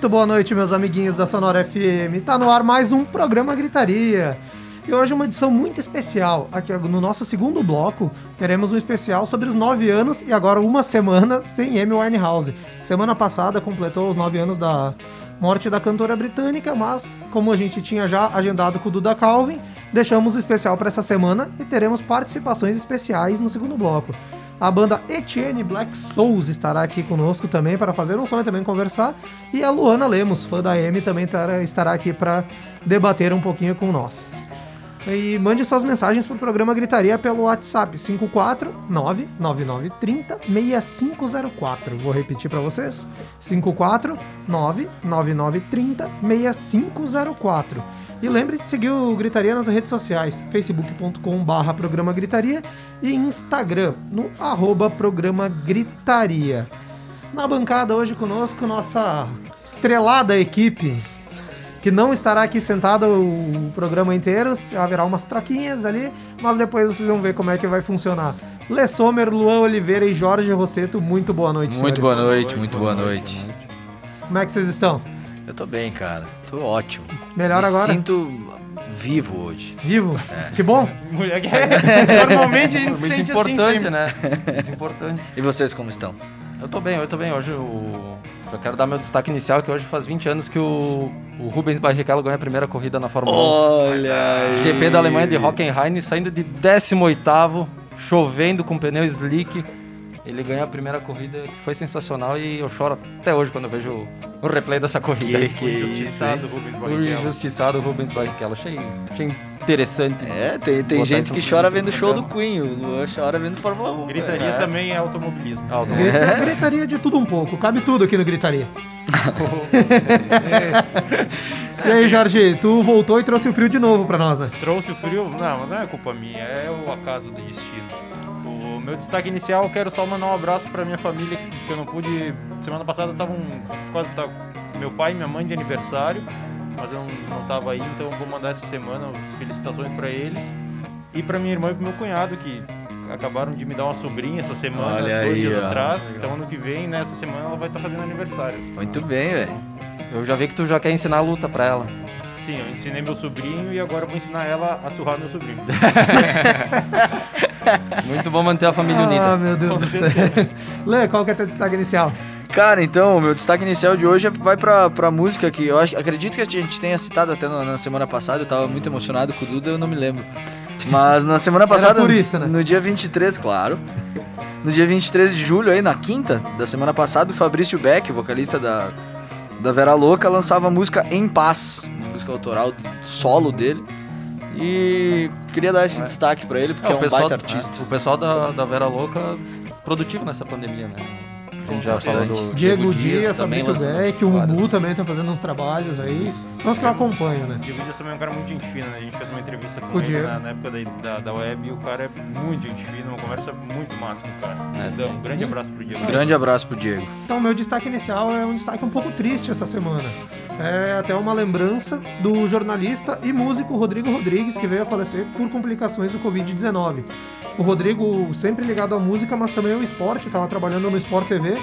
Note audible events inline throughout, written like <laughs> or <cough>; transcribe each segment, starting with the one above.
Muito boa noite, meus amiguinhos da Sonora FM. Tá no ar mais um programa Gritaria. E hoje uma edição muito especial. Aqui no nosso segundo bloco, teremos um especial sobre os nove anos e agora uma semana sem Amy Winehouse. Semana passada completou os nove anos da morte da cantora britânica, mas como a gente tinha já agendado com o Duda Calvin, deixamos o especial para essa semana e teremos participações especiais no segundo bloco. A banda Etienne Black Souls estará aqui conosco também para fazer um som e também conversar. E a Luana Lemos, fã da Amy, também estará aqui para debater um pouquinho com nós. E mande suas mensagens para o programa Gritaria pelo WhatsApp 54999306504. Vou repetir para vocês: 54999306504. E lembre de seguir o Gritaria nas redes sociais, facebook.com/barra programa Gritaria e Instagram no arroba programa Gritaria. Na bancada hoje conosco, nossa estrelada equipe que não estará aqui sentada o programa inteiro, haverá umas troquinhas ali, mas depois vocês vão ver como é que vai funcionar. Lê Sommer, Luan Oliveira e Jorge Rosseto, muito boa noite, Muito senhores. boa noite, muito boa noite. Como é que vocês estão? Eu tô bem, cara. Tô ótimo. Melhor Me agora? sinto vivo hoje. Vivo? Que bom? Mulher que <laughs> é. Normalmente a gente Muito sente importante, assim, né? Muito importante. E vocês como estão? Eu tô bem, eu tô bem. Hoje eu já quero dar meu destaque inicial, que hoje faz 20 anos que o, o Rubens Barrichello ganhou a primeira corrida na Fórmula 1. Olha GP da Alemanha de Hockenheim, saindo de 18º, chovendo com pneu slick. Ele ganhou a primeira corrida, que foi sensacional e eu choro até hoje quando eu vejo o, o replay dessa corrida aí. Que isso, Injustiçado, hein? Rubens O Barrichello. injustiçado Rubens Barrichello. Achei, achei interessante. É, tem, tem gente que chora vendo o show do Queen, o Luan chora vendo Fórmula 1. Gritaria É. também é automobilismo. Ah, eu tô- Grita- Gritaria de tudo um pouco, cabe tudo aqui no Gritaria. <laughs> E aí, Jorge, tu voltou e trouxe o frio de novo pra nós, né? Trouxe o frio? Não, não é culpa minha, é o acaso do destino. O meu destaque inicial, eu quero só mandar um abraço pra minha família, que eu não pude. Semana passada estavam quase tá, meu pai e minha mãe de aniversário, mas eu não, não tava aí, então eu vou mandar essa semana as felicitações pra eles. E pra minha irmã e pro meu cunhado, que acabaram de me dar uma sobrinha essa semana, Olha dois aí, dias ó. atrás. Então ano que vem, nessa semana, ela vai estar fazendo aniversário. Muito bem, velho. Eu já vi que tu já quer ensinar a luta pra ela. Sim, eu ensinei meu sobrinho e agora eu vou ensinar ela a surrar meu sobrinho. <laughs> <laughs> Muito bom manter a família Ah, unida. meu Deus do céu. <laughs> Lê, qual que é teu destaque inicial? Cara, então, o meu destaque inicial de hoje vai pra, pra música que eu acho, acredito que a gente tenha citado até na, na semana passada, eu tava muito emocionado com o Duda, eu não me lembro. Mas na semana <laughs> passada, isso, né? no dia 23, claro, no dia 23 de julho, aí na quinta da semana passada, o Fabrício Beck, vocalista da, da Vera Louca, lançava a música Em Paz, uma música autoral solo dele. E queria dar esse destaque pra ele, porque é, o um pessoal, baita artista. é, o pessoal da, da Vera Louca produtivo nessa pandemia, né? A gente já falou do Diego Dias, também Fabrício lançando Beck, o. Mumu também tá fazendo uns trabalhos aí. São os que eu acompanho, né? Diego Dias também é um cara muito gente fina, né? A gente fez uma entrevista com O ele Diego. na, na época da, da, da web e o cara é muito gente fina, uma conversa muito massa com o cara. É, Então, um grande abraço pro Diego. Um grande abraço pro Diego. Então, meu destaque inicial é um destaque um pouco triste essa semana. É até uma lembrança do jornalista e músico Rodrigo Rodrigues, que veio a falecer por complicações do Covid-19. O Rodrigo, sempre ligado à música, mas também ao esporte, estava trabalhando no Sport TV.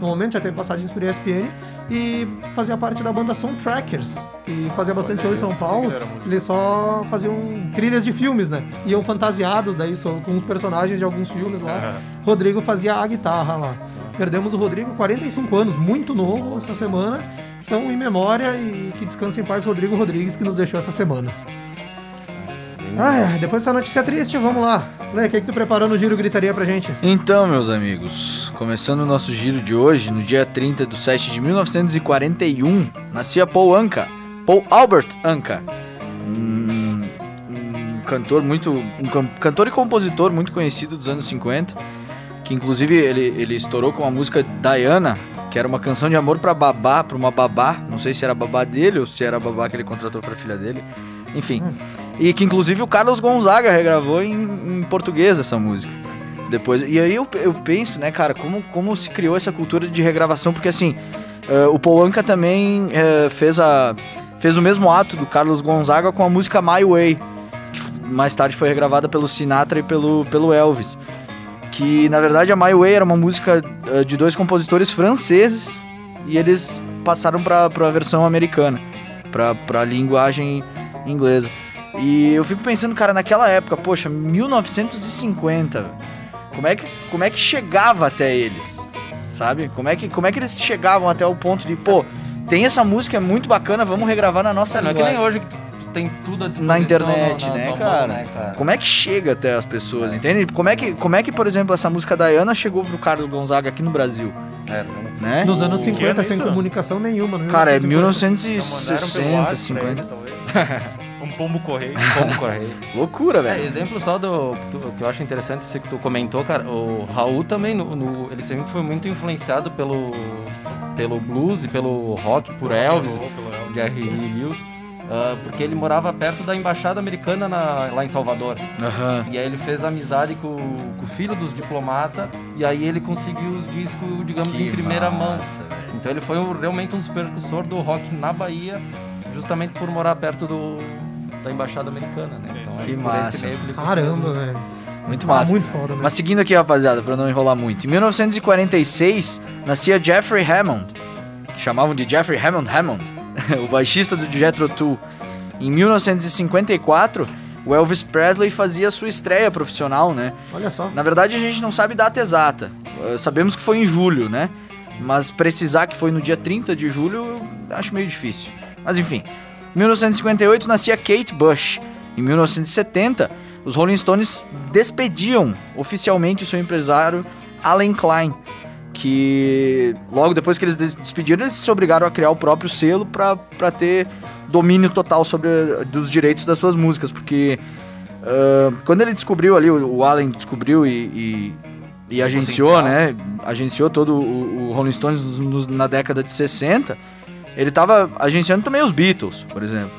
No momento já teve passagens por ESPN e fazia parte da banda Soundtrackers, que fazia bastante show em São Paulo. Eles só faziam trilhas de filmes, né? Iam fantasiados daí com os personagens de alguns filmes lá. Rodrigo fazia a guitarra lá. Perdemos o Rodrigo, 45 anos, muito novo essa semana. Então, em memória e que descanse em paz, Rodrigo Rodrigues, que nos deixou essa semana. Ai, ai, depois dessa notícia triste, vamos lá. Lê, o que, que tu preparou no Giro Gritaria pra gente? Então, meus amigos, começando o nosso giro de hoje, no dia 30 de 7 de 1941, nascia Paul Anka, Paul Albert Anka, um, cantor muito, um can- cantor e compositor muito conhecido dos anos 50, que inclusive ele, ele estourou com a música Diana, que era uma canção de amor pra babá, pra uma babá, não sei se era babá dele ou se era babá que ele contratou pra filha dele, enfim. E que inclusive o Carlos Gonzaga regravou em, em português essa música. Depois, e aí eu, eu penso, né, cara, como, como se criou essa cultura de regravação, porque assim, eh, o Paul Anka também eh, fez, a, fez o mesmo ato do Carlos Gonzaga com a música My Way, que mais tarde foi regravada pelo Sinatra e pelo, pelo Elvis. Que na verdade a My Way era uma música eh, de dois compositores franceses e eles passaram para a versão americana, para a linguagem inglesa. E eu fico pensando, cara, naquela época, poxa, 1950, velho. como é que, como é que chegava até eles? Sabe? Como é que, como é que eles chegavam até o ponto de, pô, tem essa música, é muito bacana, vamos regravar na nossa É, não é que nem hoje que tu tem tudo à disposição Na internet, na- na né, tua cara? mão, né, cara? Como é que chega até as pessoas, entende? Como é que, como é que, por exemplo, essa música da Diana chegou pro Carlos Gonzaga aqui no Brasil, É, né? Nos anos Que 50, ano sem isso? comunicação nenhuma. Cara, é 1950. Não mandaram pelo 1960, WhatsApp pra 50. ele, um pombo correio. <laughs> Como correio. Loucura, É, velho. exemplo só do que tu- que eu acho interessante, isso que tu comentou, cara. O Raul também, no, no- ele sempre foi muito influenciado pelo, pelo blues e pelo rock, por Elvis, Pelo Elvis. Jerry Lewis, ah, porque ele morava perto da embaixada americana na- lá em Salvador. Aham. E aí ele fez amizade com, com o filho dos diplomatas e aí ele conseguiu os discos, digamos, em primeira mão. massa, velho. Então ele foi um- realmente um dos precursores do rock na Bahia, justamente por morar perto do, da embaixada americana, né? Então, Que é por massa. meio que Caramba, velho. Muito Ah, massa. muito foda, né? Mas seguindo aqui, rapaziada, pra não enrolar muito. Em 1946, nascia Jeffrey Hammond, que chamavam de Jeffrey Hammond Hammond, <laughs> o baixista do Jethro Tull. Em 1954, o Elvis Presley fazia sua estreia profissional, né? Olha só. Na verdade, a gente não sabe data exata. Eh, Sabemos que foi em julho, né? Mas precisar que foi no dia 30 de julho, eu acho meio difícil. Mas enfim. Em 1958 nascia Kate Bush. Em 1970, os Rolling Stones despediam oficialmente o seu empresário Alan Klein, que logo depois que eles des- despediram, eles se obrigaram a criar o próprio selo para ter domínio total sobre dos direitos das suas músicas, porque ah, quando ele descobriu ali, o, o Allen descobriu e, e, e agenciou, potencial. né? Agenciou todo o, o Rolling Stones nos- na década de 60. Ele tava agenciando também os Beatles, por exemplo.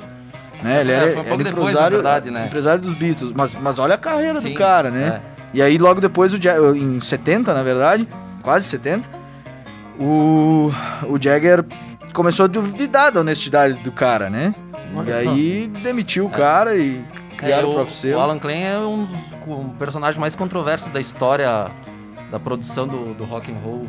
Né? Ele É, era, um era depois, empresário, verdade, né? empresário dos Beatles. Mas, mas olha a carreira Sim, do cara, né? é. E aí logo depois, o em 70, na verdade, quase 70, o, o Jagger começou a duvidar da honestidade do cara, né? Olha e só. aí demitiu o cara e criaram É, o próprio selo. o Alan Klein é um dos um personagem mais controverso da história da produção do, do rock and roll,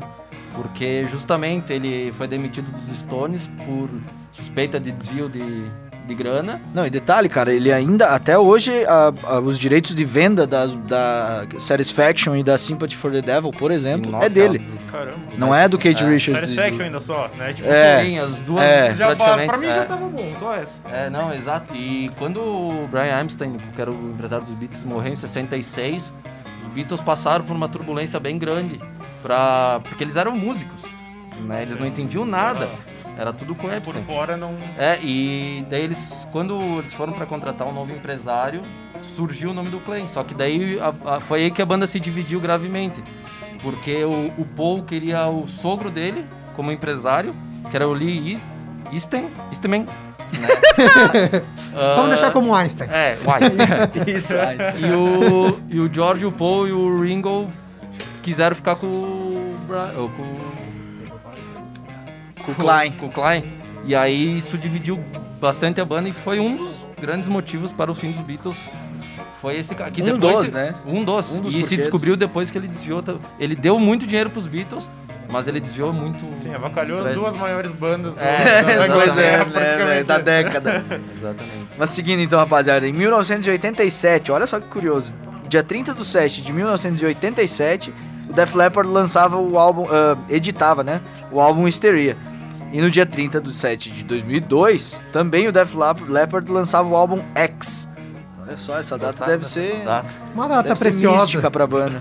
porque justamente ele foi demitido dos Stones por suspeita de desvio de, de grana. Não, e detalhe, cara, ele ainda, até hoje, a- a- os direitos de venda das, da Satisfaction e da Sympathy for the Devil, por exemplo, Nossa, é dele. cara, Caramba. Não é do Kate É. Richards. Satisfaction ainda só, né? Tipo, É. Sim, as duas É. já, praticamente. pra mim é. já tava bom, só essa. É, não, exato. E quando o Brian Epstein, que era o empresário dos Beatles, morreu em 66, os Beatles passaram por uma turbulência bem grande, pra... porque eles eram músicos, né? Eles não entendiam nada, era tudo com o Por Epstein. fora não. É, e daí eles, quando eles foram para contratar um novo empresário, surgiu o nome do Klein. Só que daí a- a- foi aí que a banda se dividiu gravemente. Porque o, o Paul queria o sogro dele como empresário, que era o Lee Easton, Eastman, né? <laughs> Vamos Ah, deixar como Einstein. É, uai. <laughs> Isso, Einstein. e, o, e o George, o Paul e o Ringo quiseram ficar com o... Bra- com Com o Klein. com o Klein. E aí isso dividiu bastante a banda e foi um dos grandes motivos para o fim dos Beatles. Foi esse cara. Que Um depois dos, se- né? Um dos. Um dos e se porquês. descobriu depois que ele desviou. Ele deu muito dinheiro pros Beatles, mas ele desviou muito. Sim, avacalhou Pra- as duas maiores bandas É, da. Pois é, né, né, da década. <laughs> Exatamente. Mas seguindo então, rapaziada, em 1987, olha só que curioso, dia 30 do 7 de 1987, o Def Leppard lançava o álbum, ah, editava, né, o álbum Hysteria. E no dia 30 do 7 de 2002, também o Def Lep- Leppard lançava o álbum X. Olha só, essa data Gostaram deve ser, data? Uma data deve preciosa. mística pra banda.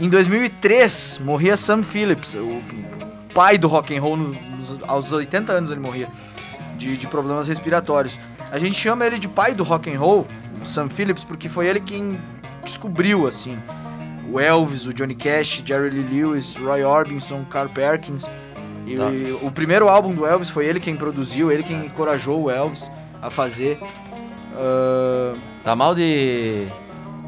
Em 2003, morria Sam Phillips, o pai do rock and roll, nos- aos 80 anos ele morria, de, de problemas respiratórios. A gente chama ele de pai do rock and roll, o Sam Phillips, porque foi ele quem descobriu, assim, o Elvis, o Johnny Cash, Jerry Lee Lewis, Roy Orbison, Carl Perkins, E Tá. o primeiro álbum do Elvis foi ele quem produziu, ele quem encorajou o Elvis a fazer. Ah, Tá mal de.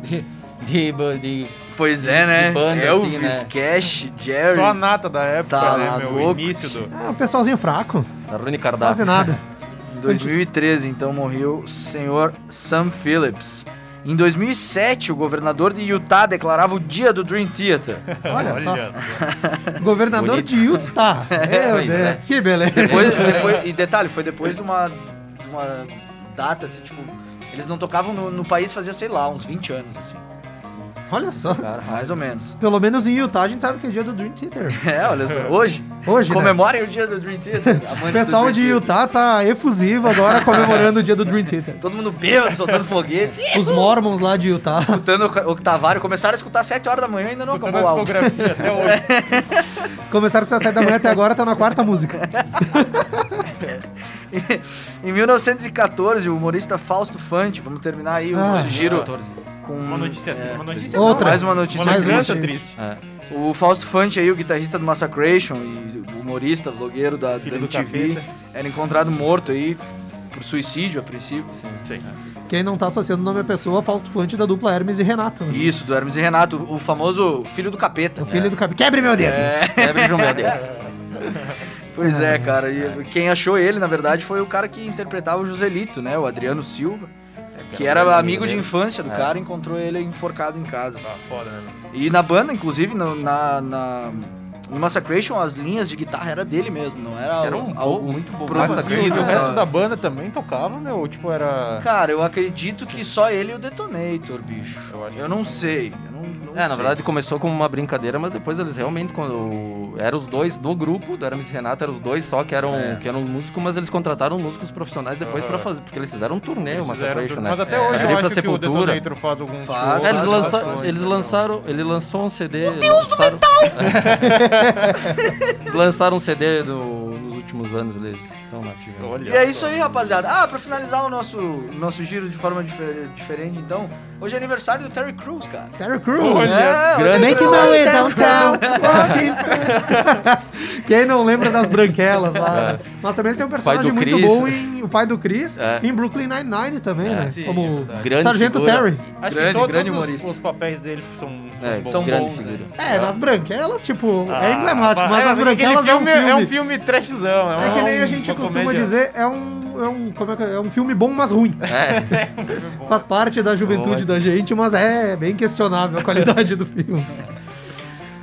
de. de, de- pois é, né? De banda, Elvis, assim, né? Cash, Jerry. Só a nata da época, Tá né, meu? louco. Início do... É, um pessoalzinho fraco. da Rune Quase Cardápio. nada. <laughs> Em 2013, então, morreu o senhor Sam Phillips. Em 2007, o governador de Utah declarava o dia do Dream Theater. <laughs> Olha, só. Olha só. Governador Bonito. de Utah. <laughs> Meu Pois Deus. é. Que beleza. Depois, depois- <laughs> e detalhe, foi depois de uma, de uma data, assim, tipo... Eles não tocavam no, no país fazia, sei lá, uns 20 anos, assim. Olha só. Cara, Mais ou menos. Pelo menos em Utah a gente sabe que é dia do Dream Theater. <laughs> É, olha só. Hoje, Hoje, né? comemorem o dia do Dream Theater. <laughs> O pessoal Dream de Theater. Utah tá efusivo agora comemorando o dia do Dream Theater. Todo mundo bêbado, soltando foguete. Os Mormons lá de Utah Escutando o Octavário. Começaram a escutar às 7 horas da manhã e ainda não Escutando acabou a discografia até hoje. <laughs> começaram com 7 da manhã até agora, estão na quarta música. em 1914, o humorista Fausto Fante, vamos terminar aí o Ah, nosso giro 14. Com Uma notícia, é, uma notícia Outra. não, mais uma notícia uma Mais uma lembrança notícia. triste. É. O Fausto Fante aí, o guitarrista do Massacration e humorista, vlogueiro da, da Filho do MTV, capeta. era encontrado morto aí por suicídio a princípio. Sim. Quem não tá associando o nome à pessoa, Fausto Fonte da dupla Hermes e Renato. né? Isso, do Hermes e Renato, o famoso filho do capeta. O filho do cabelo. Quebre meu dedo! <laughs> Quebre João meu dedo. <laughs> Pois é, cara. E quem achou ele, na verdade, foi o cara que interpretava o Joselito, né? O Adriano Silva. Que era um amigo de dele. infância do É. cara, encontrou ele enforcado em casa. Tá foda, né? E na banda, inclusive, no, na, na, no Massacration, as linhas de guitarra era dele mesmo, não era, era um algo muito bom. Massacration, E o resto da banda também tocava, meu? Tipo, era... Cara, eu acredito que só ele e o Detonator, bicho. Eu acho Eu não sei. Eu não, não É, na sei. verdade começou como uma brincadeira, mas depois eles realmente, quando eram os dois do grupo, do Aramis e Renato, eram os dois só que eram, É. que eram músicos, mas eles contrataram músicos profissionais depois Aham. pra fazer, porque eles fizeram um turnê, Eles o Massacration, né? Mas até É. hoje eu Tripla acho Sepultura. que o Detonator faz alguns Faz, shows. É, eles, faz, lança- faz, eles lançaram, ele lançou um CD. lançaram, <laughs> lançaram um CD nos últimos anos, eles estão nativos. Olha E é isso aí, rapaziada. Ah, pra finalizar o nosso, nosso giro de forma difer- diferente, então, hoje é aniversário do Terry Crews, cara. Terry Crews. Olha, É, grande Make my way downtown. Quem não lembra das branquelas lá? É. Mas também ele tem um personagem muito Chris. bom em O Pai do Chris, É. em Brooklyn Nine-Nine também, É, né? sim, é Como verdade. Grande Sargento figura. Terry. Acho Grande, que to- grande todos os- humorista. Os, papéis dele são, são É, bons. são grande bons, né? figura. É, nas branquelas, tipo, é Ah, emblemático, mas é, as branquelas é um filme. É um filme trashzão. É que nem a gente costuma comédia. dizer, é um, é um, como é, que é? É um filme bom, mas ruim. É, <laughs> Faz parte da juventude Boa, da gente, mas é bem questionável a qualidade do filme.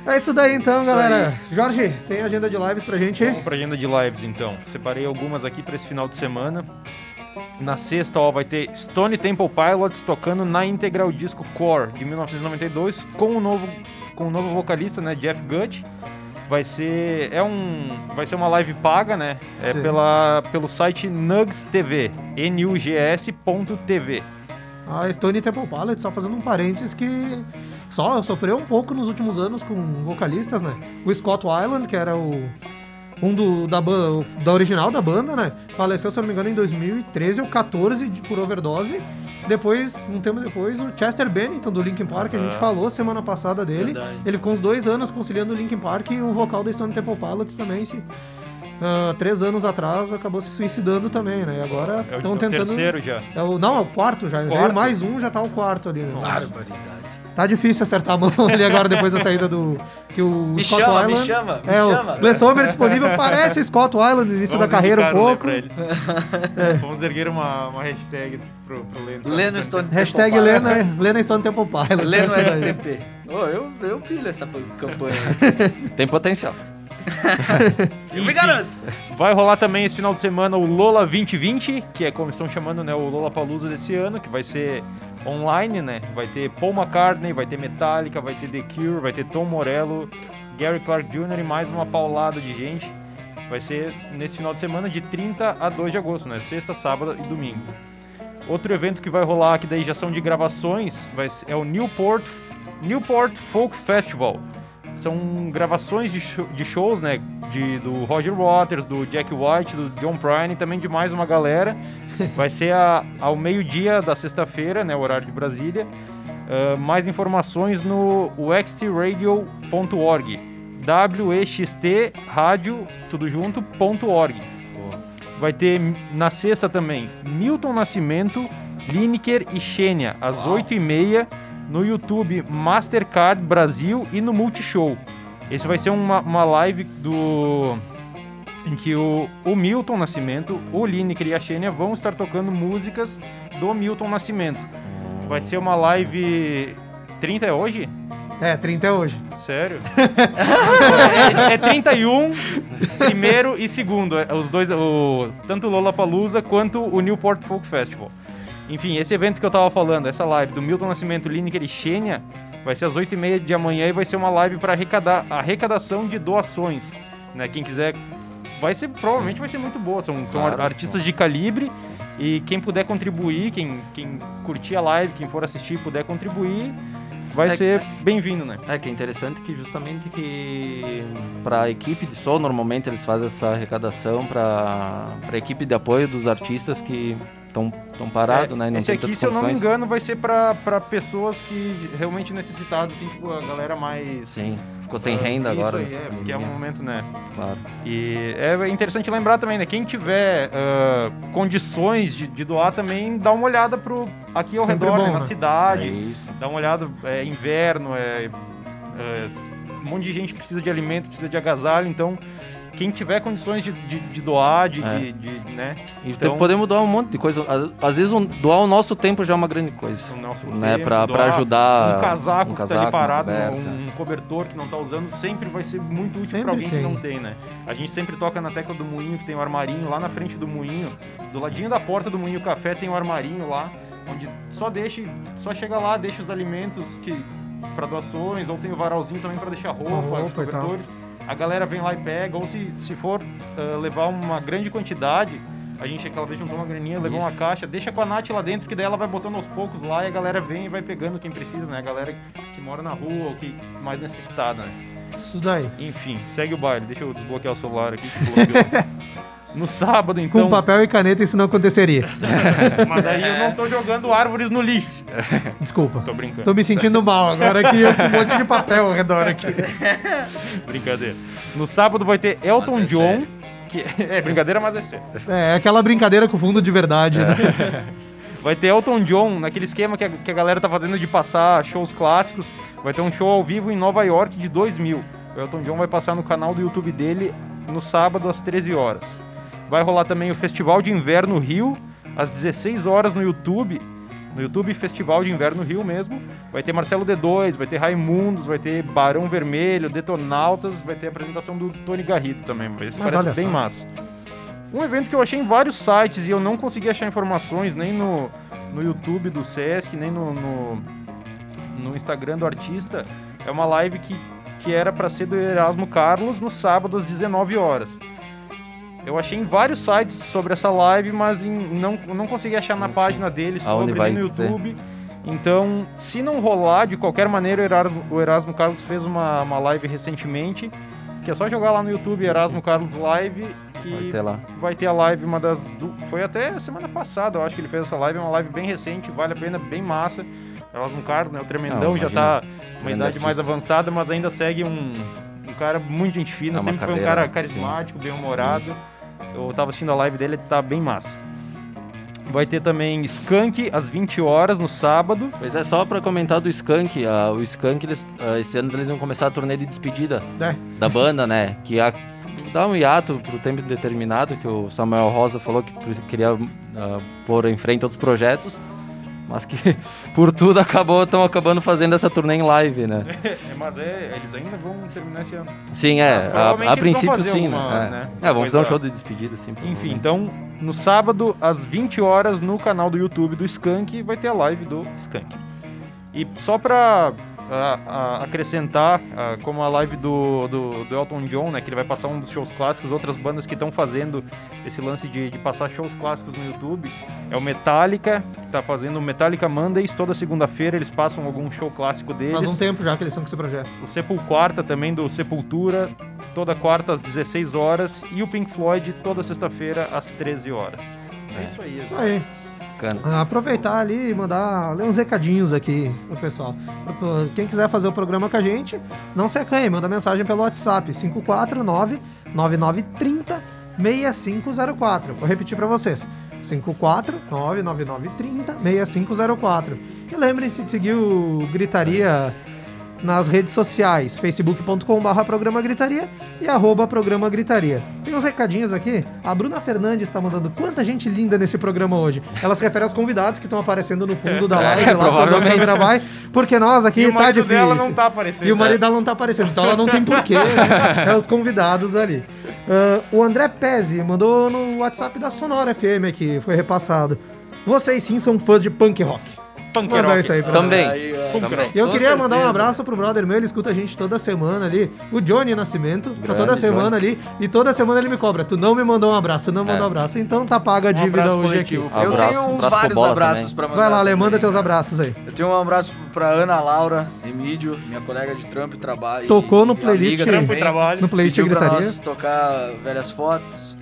É isso daí então, Isso galera. Jorge, tem agenda de lives pra gente? Vamos pra agenda de lives então. Separei algumas aqui pra esse final de semana. Na sexta, ó, vai ter Stone Temple Pilots tocando na íntegra o disco Core de 1992 com o novo com o novo vocalista, né, Jeff Gutt. Vai ser é um vai ser uma live paga, né? É Sim. pela pelo site Nugs TV, nugs.tv. A Stone Temple Pilots, só fazendo um parênteses que só sofreu um pouco nos últimos anos com vocalistas, né? O Scott Weiland, que era o um do, da, da original da banda, né? Faleceu, se eu não me engano, em 2013 ou 14 de- por overdose. Depois, um tempo depois, o Chester Bennington do Linkin Park, a gente falou semana passada dele. Verdade. Ele ficou uns dois anos conciliando o Linkin Park e o vocal da Stone Temple Pilots também. Se, ah, três anos atrás acabou se suicidando também, né? E agora É o, estão é o tentando. terceiro já. É o, não, é o quarto já. Veio Quarto? mais um, já tá o quarto ali. Né? Barbaridade. Tá difícil acertar a mão <laughs> ali agora depois da saída do. Que o Me Scott chama, me Weiland- chama, me É, chama. o Glenn Sommer disponível parece o Scott Weiland no início Vamos da carreira um pouco. eles. Vamos erguer uma, uma hashtag pro, pro Leno. Leno Stone Hashtag Temple Lena. Lena Stone Temple Pilot. Leno daí. STP. Ô, eu, eu pilho essa campanha. <laughs> tem potencial. eu <laughs> me garanto. Vai rolar também esse final de semana o Lola 2020, que é como estão chamando, né, o Lola Palusa desse ano, que vai ser online, né? Vai ter Paul McCartney, vai ter Metallica, vai ter The Cure, vai ter Tom Morello, Gary Clark Jr. e mais uma paulada de gente. Vai ser nesse final de semana de 30 a 2 de agosto, né? Sexta, sábado e domingo. Outro evento que vai rolar, que daí já são de gravações, vai é o Newport, Newport Folk Festival. São gravações de, sho- de shows, né? De, do Roger Waters, do Jack White, do John Prine e também de mais uma galera. <laughs> Vai ser a- ao meio-dia da sexta-feira, né? O horário de Brasília. Ah, mais informações no wextradio.org. WEXT rádio, tudo junto, ponto .org. Vai ter na sexta também Milton Nascimento, Lineker e Xênia, às 8h30 no YouTube Mastercard Brasil e no Multishow. Esse vai ser uma, uma live do. em que o, o Milton Nascimento, o Lineker e a Xênia vão estar tocando músicas do Milton Nascimento. Vai ser uma live. 30 é hoje? É, 30 é hoje. Sério? <laughs> é, é 31, primeiro e segundo. é, Os dois, o, tanto o Lollapalooza quanto o Newport Folk Festival. Enfim, esse evento que eu tava falando, essa live do Milton Nascimento, Lineker e Xênia, vai ser às 8h30 de amanhã e vai ser uma live para arrecadar arrecadação de doações. Né? Quem quiser. Vai ser, provavelmente vai ser muito boa. São, são Claro, ar- artistas de calibre. E quem puder contribuir, quem, quem curtir a live, quem for assistir puder contribuir, vai É- ser bem-vindo, né? É que é interessante que justamente que para a equipe de som normalmente eles fazem essa arrecadação para a equipe de apoio dos artistas que estão tão parados, É, né? Não Esse aqui, se eu não me engano, vai ser pra pessoas que realmente necessitadas, assim, tipo, a galera mais. Sim, ficou sem ah, renda agora. Aí, é, porque é um momento, né? claro. E é interessante lembrar também, né? Quem tiver ah, condições de, de doar também, dá uma olhada pro, aqui ao Sempre redor, bom, né, na né? É cidade. isso. Dá uma olhada, é inverno, é, é, um monte de gente precisa de alimento, precisa de agasalho, então quem tiver condições de, de, de doar, de, É. de- de, né? E Então- podemos doar um monte de coisa. Às- vezes um- doar o nosso tempo já é uma grande coisa. o nosso Né, tempo, pra, pra doar ajudar. um casaco, um que tá casaco, ali parado, um, um cobertor que não tá usando, sempre vai ser muito útil pra alguém tem. que não tem, né? A gente sempre toca na tecla do moinho, que tem o armarinho lá na frente do moinho, do ladinho da porta do moinho café tem o armarinho lá, onde só deixa, só chega lá, deixa os alimentos que para doações, ou tem o varalzinho também para deixar roupa, roupa os e tal. cobertores. A galera vem lá e pega, ou se, se for ah, levar uma grande quantidade, a gente aquela vez juntou uma graninha, levou uma Isso. caixa, deixa com a Nath lá dentro, que daí ela vai botando aos poucos lá e a galera vem e vai pegando quem precisa, né? A galera que mora na rua ou que mais necessitada, né? Isso daí. Enfim, segue o baile. Deixa eu desbloquear o celular aqui. <laughs> No sábado, então. Com papel e caneta isso não aconteceria. <laughs> Mas aí eu não tô jogando árvores no lixo. <laughs> Desculpa. Tô brincando. Tô me sentindo mal agora que eu com um monte de papel ao redor aqui. <laughs> Brincadeira. No sábado vai ter Elton é John. sério. Que... É brincadeira, mas é sério. É, aquela brincadeira com fundo de verdade, né? Vai ter Elton John, naquele esquema que a, que a galera tá fazendo de passar shows clássicos. Vai ter um show ao vivo em Nova York de 2000. O Elton John vai passar no canal do YouTube dele no sábado às 13 horas. Vai rolar também o Festival de Inverno Rio às 16 horas no YouTube. No YouTube Festival de Inverno Rio mesmo. Vai ter Marcelo D2, vai ter Raimundos, vai ter Barão Vermelho, Detonautas, vai ter a apresentação do Tony Garrido também. Isso Mas parece bem só. massa. Um evento que eu achei em vários sites e eu não consegui achar informações nem no, no YouTube do Sesc, nem no, no, no Instagram do artista. É uma live que, que era para ser do Erasmo Carlos no sábado às 19 horas. Eu achei em vários sites sobre essa live, mas em- não, não consegui achar na página dele Aonde sobre vai no? YouTube. Então, se não rolar, de qualquer maneira, o Erasmo, o Erasmo Carlos fez uma, uma live recentemente, que é só jogar lá no YouTube Erasmo Carlos Live, que Vai ter lá. vai ter a live, uma das. du- Foi até semana passada, eu acho que ele fez essa live, é uma live bem recente, vale a pena, bem massa. Erasmo Carlos, né? O Tremendão Não, já tá uma idade mais avançada, mas ainda segue um, um cara muito gente fina, É sempre foi um cara carismático, bem humorado. Eu tava assistindo a live dele, ele tá bem massa. Vai ter também Skank às 20 horas no sábado. Pois é, só pra comentar do Skank, ah, o Skank, eles, ah, esse ano eles vão começar a turnê de despedida É. da banda, né? Que a, dá um hiato pro tempo indeterminado, que o Samuel Rosa falou que queria ah, pôr em frente outros projetos, mas que <laughs> por tudo acabou, estão acabando fazendo essa turnê em live, né? <laughs> mas é, eles ainda vão terminar esse ano. Sim, é, a, a princípio sim, alguma, né? né, É, é vamos fazer um show de despedida, sim. Enfim, então, no sábado, às 20 horas, no canal do YouTube do Skank, vai ter a live do Skank. E só pra ah, acrescentar, como a live do, do, do Elton John, né, que ele vai passar um dos shows clássicos, outras bandas que estão fazendo esse lance de, de passar shows clássicos no YouTube, é o Metallica, que tá fazendo o Metallica Mondays, toda segunda-feira eles passam algum show clássico deles. Faz um tempo já que eles estão com esse projeto. O Sepulquarta também do Sepultura, toda quarta às 16 horas. E o Pink Floyd toda sexta-feira às 13 horas. É, isso aí. Isso aí. Bacana. Ah, Aproveitar ali e mandar ler uns recadinhos aqui pro pessoal. Quem quiser fazer o programa com a gente, não se acanhe, manda mensagem pelo WhatsApp 549 9930 6504. Vou repetir para vocês. 549 9930 6504. E lembrem-se de seguir o Gritaria nas redes sociais, facebook.com.br programa gritaria e arroba programa gritaria. Tem uns recadinhos aqui. A Bruna Fernandes está mandando quanta gente linda nesse programa hoje. Ela se refere aos convidados que estão aparecendo no fundo da live, lá quando a câmera vai, porque nós aqui E o tá marido difícil. dela não tá aparecendo. E o marido dela não tá aparecendo, então ela não tem porquê, né? É os convidados ali. Ah, o André Pezzi mandou no WhatsApp da Sonora FM aqui, foi repassado. Vocês sim são fãs de punk rock. Punk Mandar rock. isso aí pra Também. Aí. Também. e eu Com queria mandar um certeza. abraço pro brother meu, ele escuta a gente toda semana ali. O Johnny Nascimento, tá Grande toda semana ali. E toda semana ele me cobra. Tu não me mandou um abraço, não mandou um É. abraço. Então tá paga a dívida abraço hoje aqui. Eu Abraço, tenho um uns vários Bola abraços também. pra mandar. Vai lá, Ale, manda teus abraços aí. Eu tenho um abraço pra Ana Laura Emídio, minha colega de trampo e trabalho. Tocou no playlist- Trampo e também. trabalho. No playlist Pediu pra gritaria. nós tocar velhas fotos.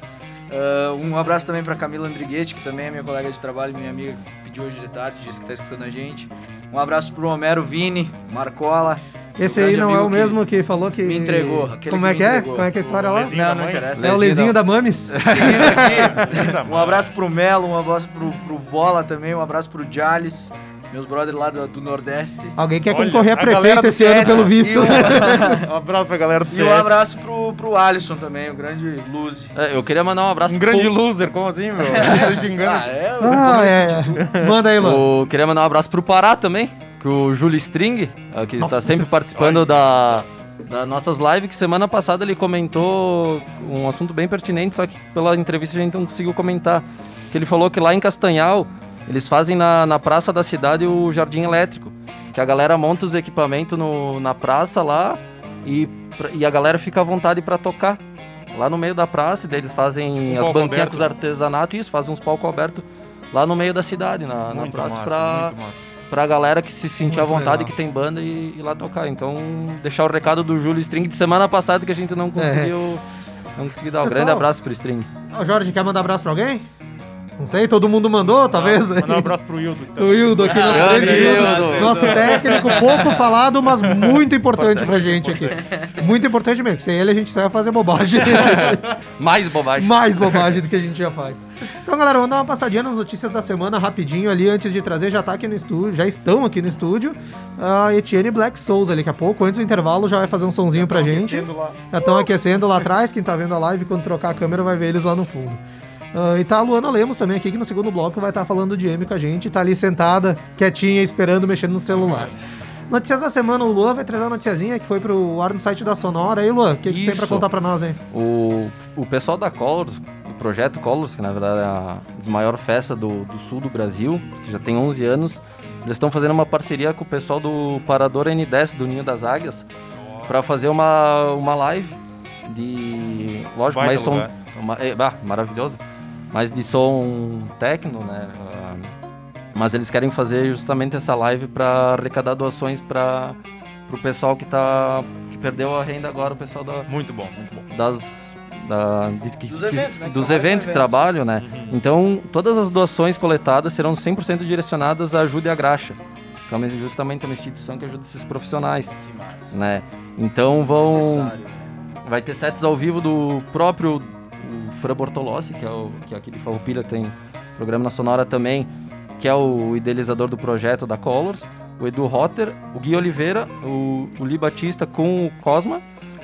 Ah, um abraço também pra Camila Andriguetti, que também é minha colega de trabalho e minha amiga que pediu hoje de tarde, disse que tá escutando a gente. Um abraço pro Homero Vini, Marcola. Esse aí não é o mesmo que, falou que. me entregou, Como que é que é? entregou. Como é que é a história lá? Lezinho Não, da não interessa. É o Lezinho Lezinho da- da Mames? <laughs> Seguindo <laughs> aqui, um abraço pro Melo, um abraço pro, pro Bola também, um abraço pro Jales, meus brothers lá do, do Nordeste. Alguém quer Olha, concorrer a a galera prefeito do esse ano, CS, pelo visto. Um, <laughs> Um abraço pra galera do e um CS. abraço pro, pro Alisson também, o grande Luzi. É, eu queria mandar um abraço Um grande pro... loser, como assim, meu? <laughs> Tá. Ah, é? Ah, é. Manda aí, Luan. Eu queria mandar um abraço pro Pará também, que o Júlio String, eh, que tá sempre participando da, das nossas lives, que semana passada ele comentou um assunto bem pertinente, só que pela entrevista a gente não conseguiu comentar. Que ele falou que lá em Castanhal, eles fazem na, na praça da cidade o jardim elétrico. Que a galera monta os equipamentos no, na praça lá e, e a galera fica à vontade para tocar. Lá no meio da praça, e daí eles fazem Um as banquinhas aberto. com os artesanatos, isso, fazem uns palcos abertos lá no meio da cidade, na, na praça, massa, pra, galera que se sentir à Muito vontade, legal. que tem banda e ir lá tocar. Então, deixar o recado do Júlio String de semana passada que a gente não conseguiu, não conseguiu dar. Um É. Pessoal, grande abraço pro String. Jorge, quer mandar abraço pra alguém? Não sei, todo mundo mandou, talvez. Mandar um abraço pro Hildo. tá- <laughs> O Hildo aqui, nosso Grande grande Hildo. Hildo. Nosso técnico, pouco falado, mas muito importante pra gente aqui. Muito importante mesmo. Sem ele a gente só ia fazer bobagem. <laughs> Mais bobagem. Mais bobagem do que a gente já faz. Então, galera, vamos dar uma passadinha nas notícias da semana rapidinho ali, antes de trazer, já tá aqui no estúdio, já estão aqui no estúdio. A Etienne Black Souls ali daqui a pouco, antes do intervalo, já vai fazer um sonzinho pra gente. Já estão aquecendo lá atrás, quem tá vendo a live, quando trocar a câmera vai ver eles lá no fundo. Ah, e tá a Luana Lemos também aqui, que no segundo bloco vai estar falando de M com a gente, tá ali sentada, quietinha, esperando, mexendo no celular. Notícias da semana, o Luan vai trazer uma noticiazinha que foi pro ar no site da Sonora. Aí, Luan, o que, que tem pra contar pra nós, hein? O, o pessoal da Colors, o projeto Colors, que na verdade é a maior festa do, do sul do Brasil, que já tem 11 anos, eles estão fazendo uma parceria com o pessoal do Parador N10 do Ninho das Águias para fazer uma, uma live de. Lógico, mais som. lugar. uma- é, bah, maravilhoso. Mas de som técnico, né? ah, mas eles querem fazer justamente essa live para arrecadar doações para o pessoal que, tá, que perdeu a renda agora, o pessoal da, Muito bom, muito bom. das da, de- que- Dos que- eventos, né, que dos trabalham com eventos que trabalham, né? Então, todas as doações coletadas serão 100% direcionadas à Ajuda e a Graxa, que é uma- justamente uma instituição que ajuda esses profissionais, Que massa. né? Então, vão Necessário, né? vai ter sets ao vivo do próprio o Fran Bortolossi, que é o que aqui de Farroupilha tem programa na Sonora também, que é o idealizador do projeto da Colors, o Edu Rotter, o Gui Oliveira, o, o Li Batista com o Cosma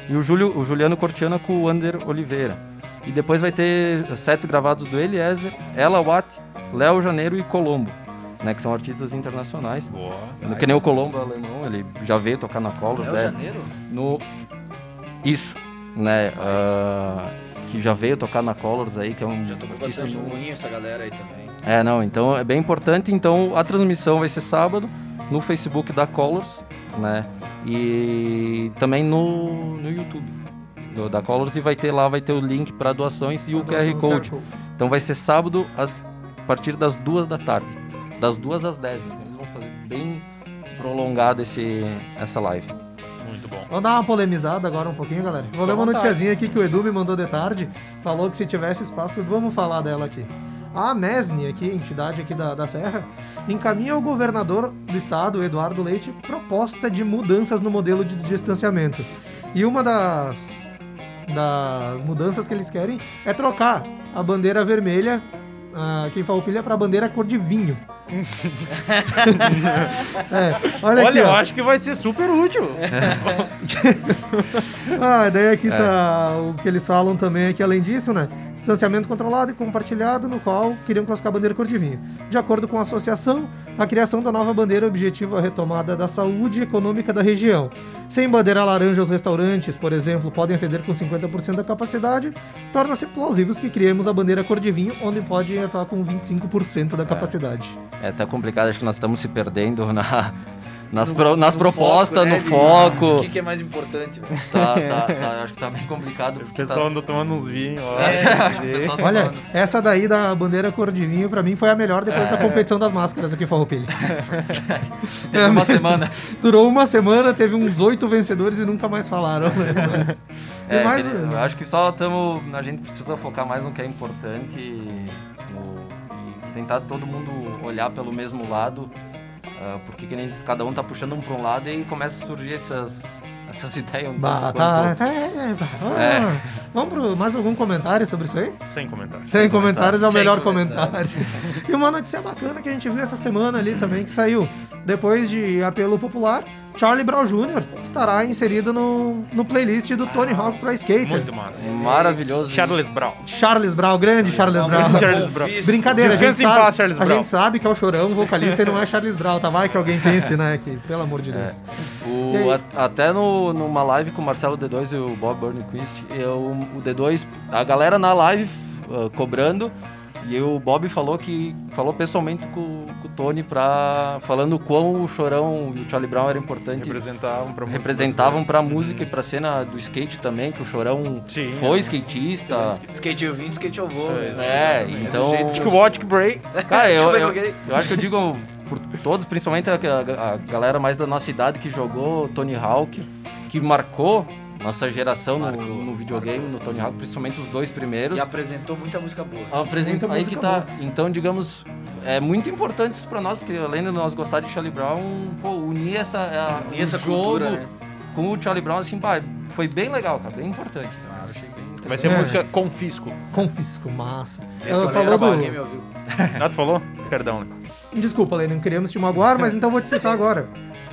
e o, Júlio, o Juliano Cortiana com o Ander Oliveira. E depois vai ter sets gravados do Eliezer, Ella Watt, Léo Janeiro e Colombo, né, que são artistas internacionais. Boa. Que nem o Colombo é alemão, ele já veio tocar na Colors. Léo é, Janeiro? no isso né ah, que já veio tocar na Colors aí que é um Já tocou bastante no- ruim essa galera aí também. é não então é bem importante então a transmissão vai ser sábado no Facebook da Colors né? E também no, no YouTube do- da Colors e vai ter lá vai ter o link para doações e o QR Code. Então vai ser sábado às, a partir das duas da tarde. Das duas às dez então eles vão fazer bem prolongado esse essa live Muito bom. Vamos dar uma polemizada agora um pouquinho, galera. Vou ler uma noticiazinha aqui que o Edu me mandou de tarde. Falou que se tivesse espaço, vamos falar dela aqui. a MESNI, aqui, entidade aqui da, da Serra, encaminha ao governador do estado, Eduardo Leite, proposta de mudanças no modelo de distanciamento. E uma das, das mudanças que eles querem é trocar a bandeira vermelha, ah, quem farroupilha, para a bandeira cor de vinho. É, olha, Olha, aqui, eu ó. acho que vai ser super útil. <laughs> Ah, daí aqui tá o que eles falam também é que além disso, né? Distanciamento controlado e compartilhado, no qual queriam classificar a bandeira cor de vinho. De acordo com a associação, a criação da nova bandeira objetiva a retomada da saúde econômica da região. Sem bandeira laranja, os restaurantes, por exemplo, podem atender com 50% da capacidade. Torna-se plausível que criemos a bandeira cor de vinho, onde pode atuar com 25% da capacidade. É até complicado, acho que nós estamos se perdendo na, <laughs> nas, No- pro- nas no propostas, foco, né, no foco. O que, que é mais importante, velho? Tá, tá, tá, acho que tá bem complicado. O Porque tá... pessoal andou tomando uns vinhos. É, <laughs> pessoal tá Olha, falando. essa daí da bandeira cor de vinho, pra mim, foi a melhor depois da competição das máscaras aqui em Farroupilha. <laughs> Teve uma semana. Durou uma semana, teve uns oito vencedores e nunca mais falaram. né? Mas- É, mais, eu acho que só estamos. A gente precisa focar mais no que é importante e tentar todo mundo olhar pelo mesmo lado. ah, porque que nem diz, cada um tá puxando um para um lado e começa a surgir essas, <laughs> essas ideias um Bah, tanto tá, tá, é, bah, vamos- É. Vamos pro mais algum comentário sobre isso aí? Sem comentários. Sem comentários é o Sem melhor comentário. E uma notícia bacana que a gente viu essa semana ali também, que saiu depois de apelo popular, Charlie Brown Jr. estará inserido no, no playlist do Tony Hawk Pro Skater. Muito massa. Maravilhoso. Charles Brown. Charles Brown, grande Charles Brown. Charles Brown. <laughs> Brincadeira, a gente, sabe, paz, Charles a Brown. gente sabe que é o Chorão, vocalista, e não é Charles Brown, tá? Vai que alguém pense, né, que, pelo amor de Deus. O- E aí? a- até no, numa live com o Marcelo D2 e o Bob Burnquist, eu, o D2, a galera na live ah, cobrando, e o Bob falou que falou pessoalmente com, com o Tony pra, falando o quão o Chorão e o Charlie Brown era importante. Representavam pra representavam pra música e pra cena do skate também, que o Chorão Sim, foi é. skatista. Skate eu vim, skate eu vou. É, né? É, do então. jeito Acho que o Watch Break. <laughs> Cara, eu, Tipo, eu, eu- eu acho que eu digo por todos, principalmente a, a- a galera mais da nossa idade que jogou Tony Hawk, que marcou nossa geração no, Marcou. no videogame, no Tony Hawk, principalmente os dois primeiros. E apresentou muita música boa. Apresenta Muita aí que música tá. Então, digamos, é muito importante isso pra nós, porque além de nós gostar de Charlie Brown, pô, unir essa, a, Unir o essa jogo cultura, né? com o Charlie Brown, assim, pá, foi bem legal, cara, bem importante. Eu bem interessante. Vai ser É. a música Confisco. Confisco, massa. Ela foi falou do... Ah, tu falou? Perdão? Desculpa, não queríamos te magoar, mas então vou te citar agora.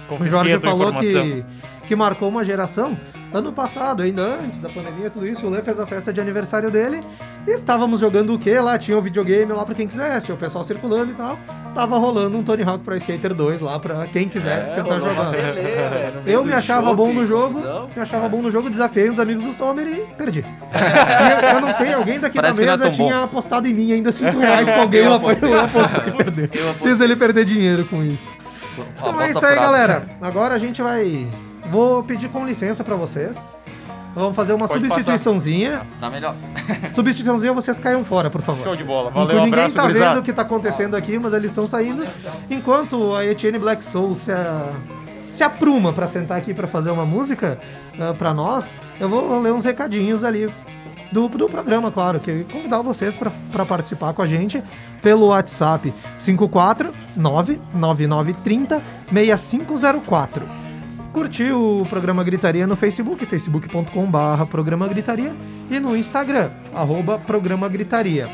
O Jorge falou que, que marcou uma geração. Ano passado, ainda antes da pandemia, tudo isso, o Lê fez a festa de aniversário dele. E estávamos jogando o quê lá? Tinha um videogame lá pra quem quisesse, tinha o pessoal circulando e tal. Tava rolando um Tony Hawk Pro Skater 2 lá pra quem quisesse sentar rolou uma jogando. Meio Eu me achava chope, bom no jogo, confusão. me achava bom no jogo, desafiei uns amigos do Sommer e perdi. E <laughs> eu, eu não sei, alguém daqui Parece da é mesa bom. tinha apostado em mim ainda 5 <laughs> reais com alguém Eu lá, apostei. eu apostei e <laughs> perder. Eu apostei. Fiz ele perder dinheiro com isso. Então é isso aí, furada. galera. Agora a gente vai. Vou pedir com licença pra vocês. Vamos fazer uma Pode substituiçãozinha. Tá melhor. <laughs> Substituiçãozinha, vocês caiam fora, por favor. Show de bola. Valeu, um ninguém abraço, tá vendo o que tá acontecendo aqui, mas eles estão saindo. Enquanto a Etienne Black Soul se, a- se apruma pra sentar aqui pra fazer uma música ah, pra nós, eu vou ler uns recadinhos ali do, do programa, claro, que convidar vocês pra participar com a gente pelo WhatsApp 5499930 6504. Curtir o programa Gritaria no Facebook, facebook.com.br programa Gritaria e no Instagram, arroba programa Gritaria.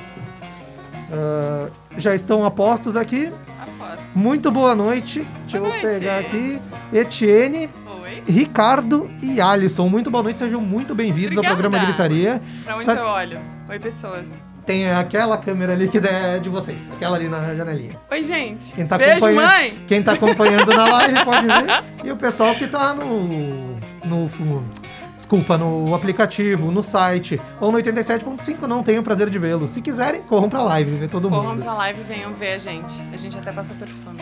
Ah, já estão apostos aqui. Aposto. Muito boa noite. Deixa Boa eu noite. pegar aqui. Etienne, Oi. Ricardo e Alisson. Muito boa noite, sejam muito bem-vindos ao programa Gritaria. Pra onde Sabe- eu olho? Oi, pessoas. Tem aquela câmera ali que é de vocês, aquela ali na janelinha. Oi, gente. Quem tá Beijo, acompanhando- mãe. Quem tá acompanhando na live <laughs> pode ver. E o pessoal que tá no. no, no- desculpa, no aplicativo, no site ou no 87.5, não tenho o prazer de vê-lo. Se quiserem, corram pra live, ver todo Corram mundo. pra live e venham ver a gente. A gente até passou perfume.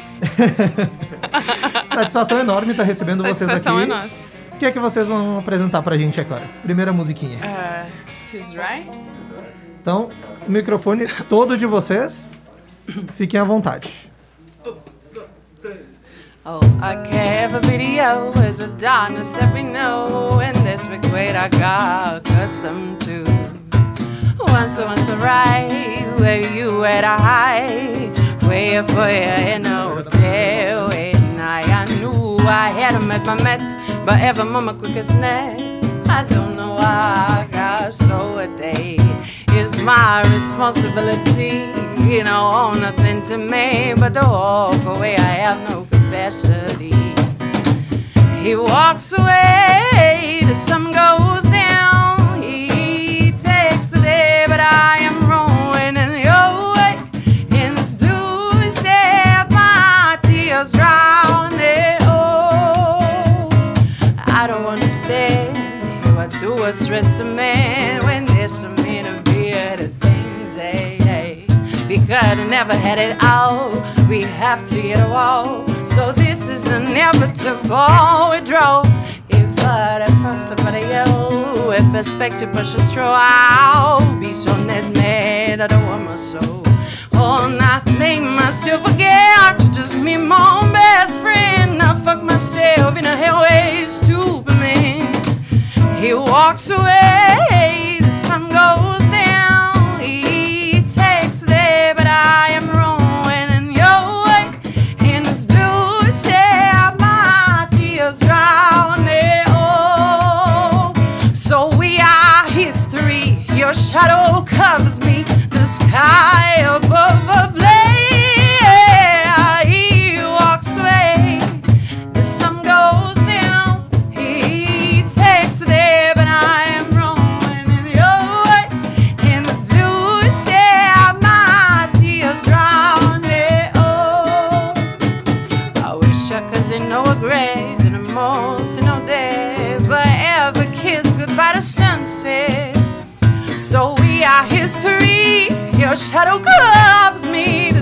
<laughs> Satisfação enorme estar recebendo vocês aqui. Satisfação é nossa. O que é que vocês vão apresentar pra gente agora? Primeira musiquinha. Uh, this right? Então, o microfone todo de vocês. Fiquem à vontade. Oh, I gave a video as a darkness every no, and this big weight I got accustomed to. Once, I once, alright, where you and I wait for you in a hotel at night. I knew I had him at my met, but ever mama quick as net. I don't know why I got so a day. It's my responsibility, you know, owe nothing to me but to walk away. I have no He walks away, the sun goes down. He takes the day, but I am ruining your way. In this blue shade, my tears drown it. Oh, I don't understand what do I stress a man when there's a many I never had it all. We have to get a wall. So this is inevitable. Withdrawal. If I faster but eu é perspective push us through I'll be so net mad I don't want my soul. Oh, not make myself forget. To just me my own best friend. I fuck myself in a hellway stupid man. He walks away. The sun goes The sky above ablaze He walks away The sun goes down He takes the day But I am your way In this blue My tears drown it all oh, I wish I could day, but ever kiss goodbye to sunset. So we are history. Your shadow covers me. The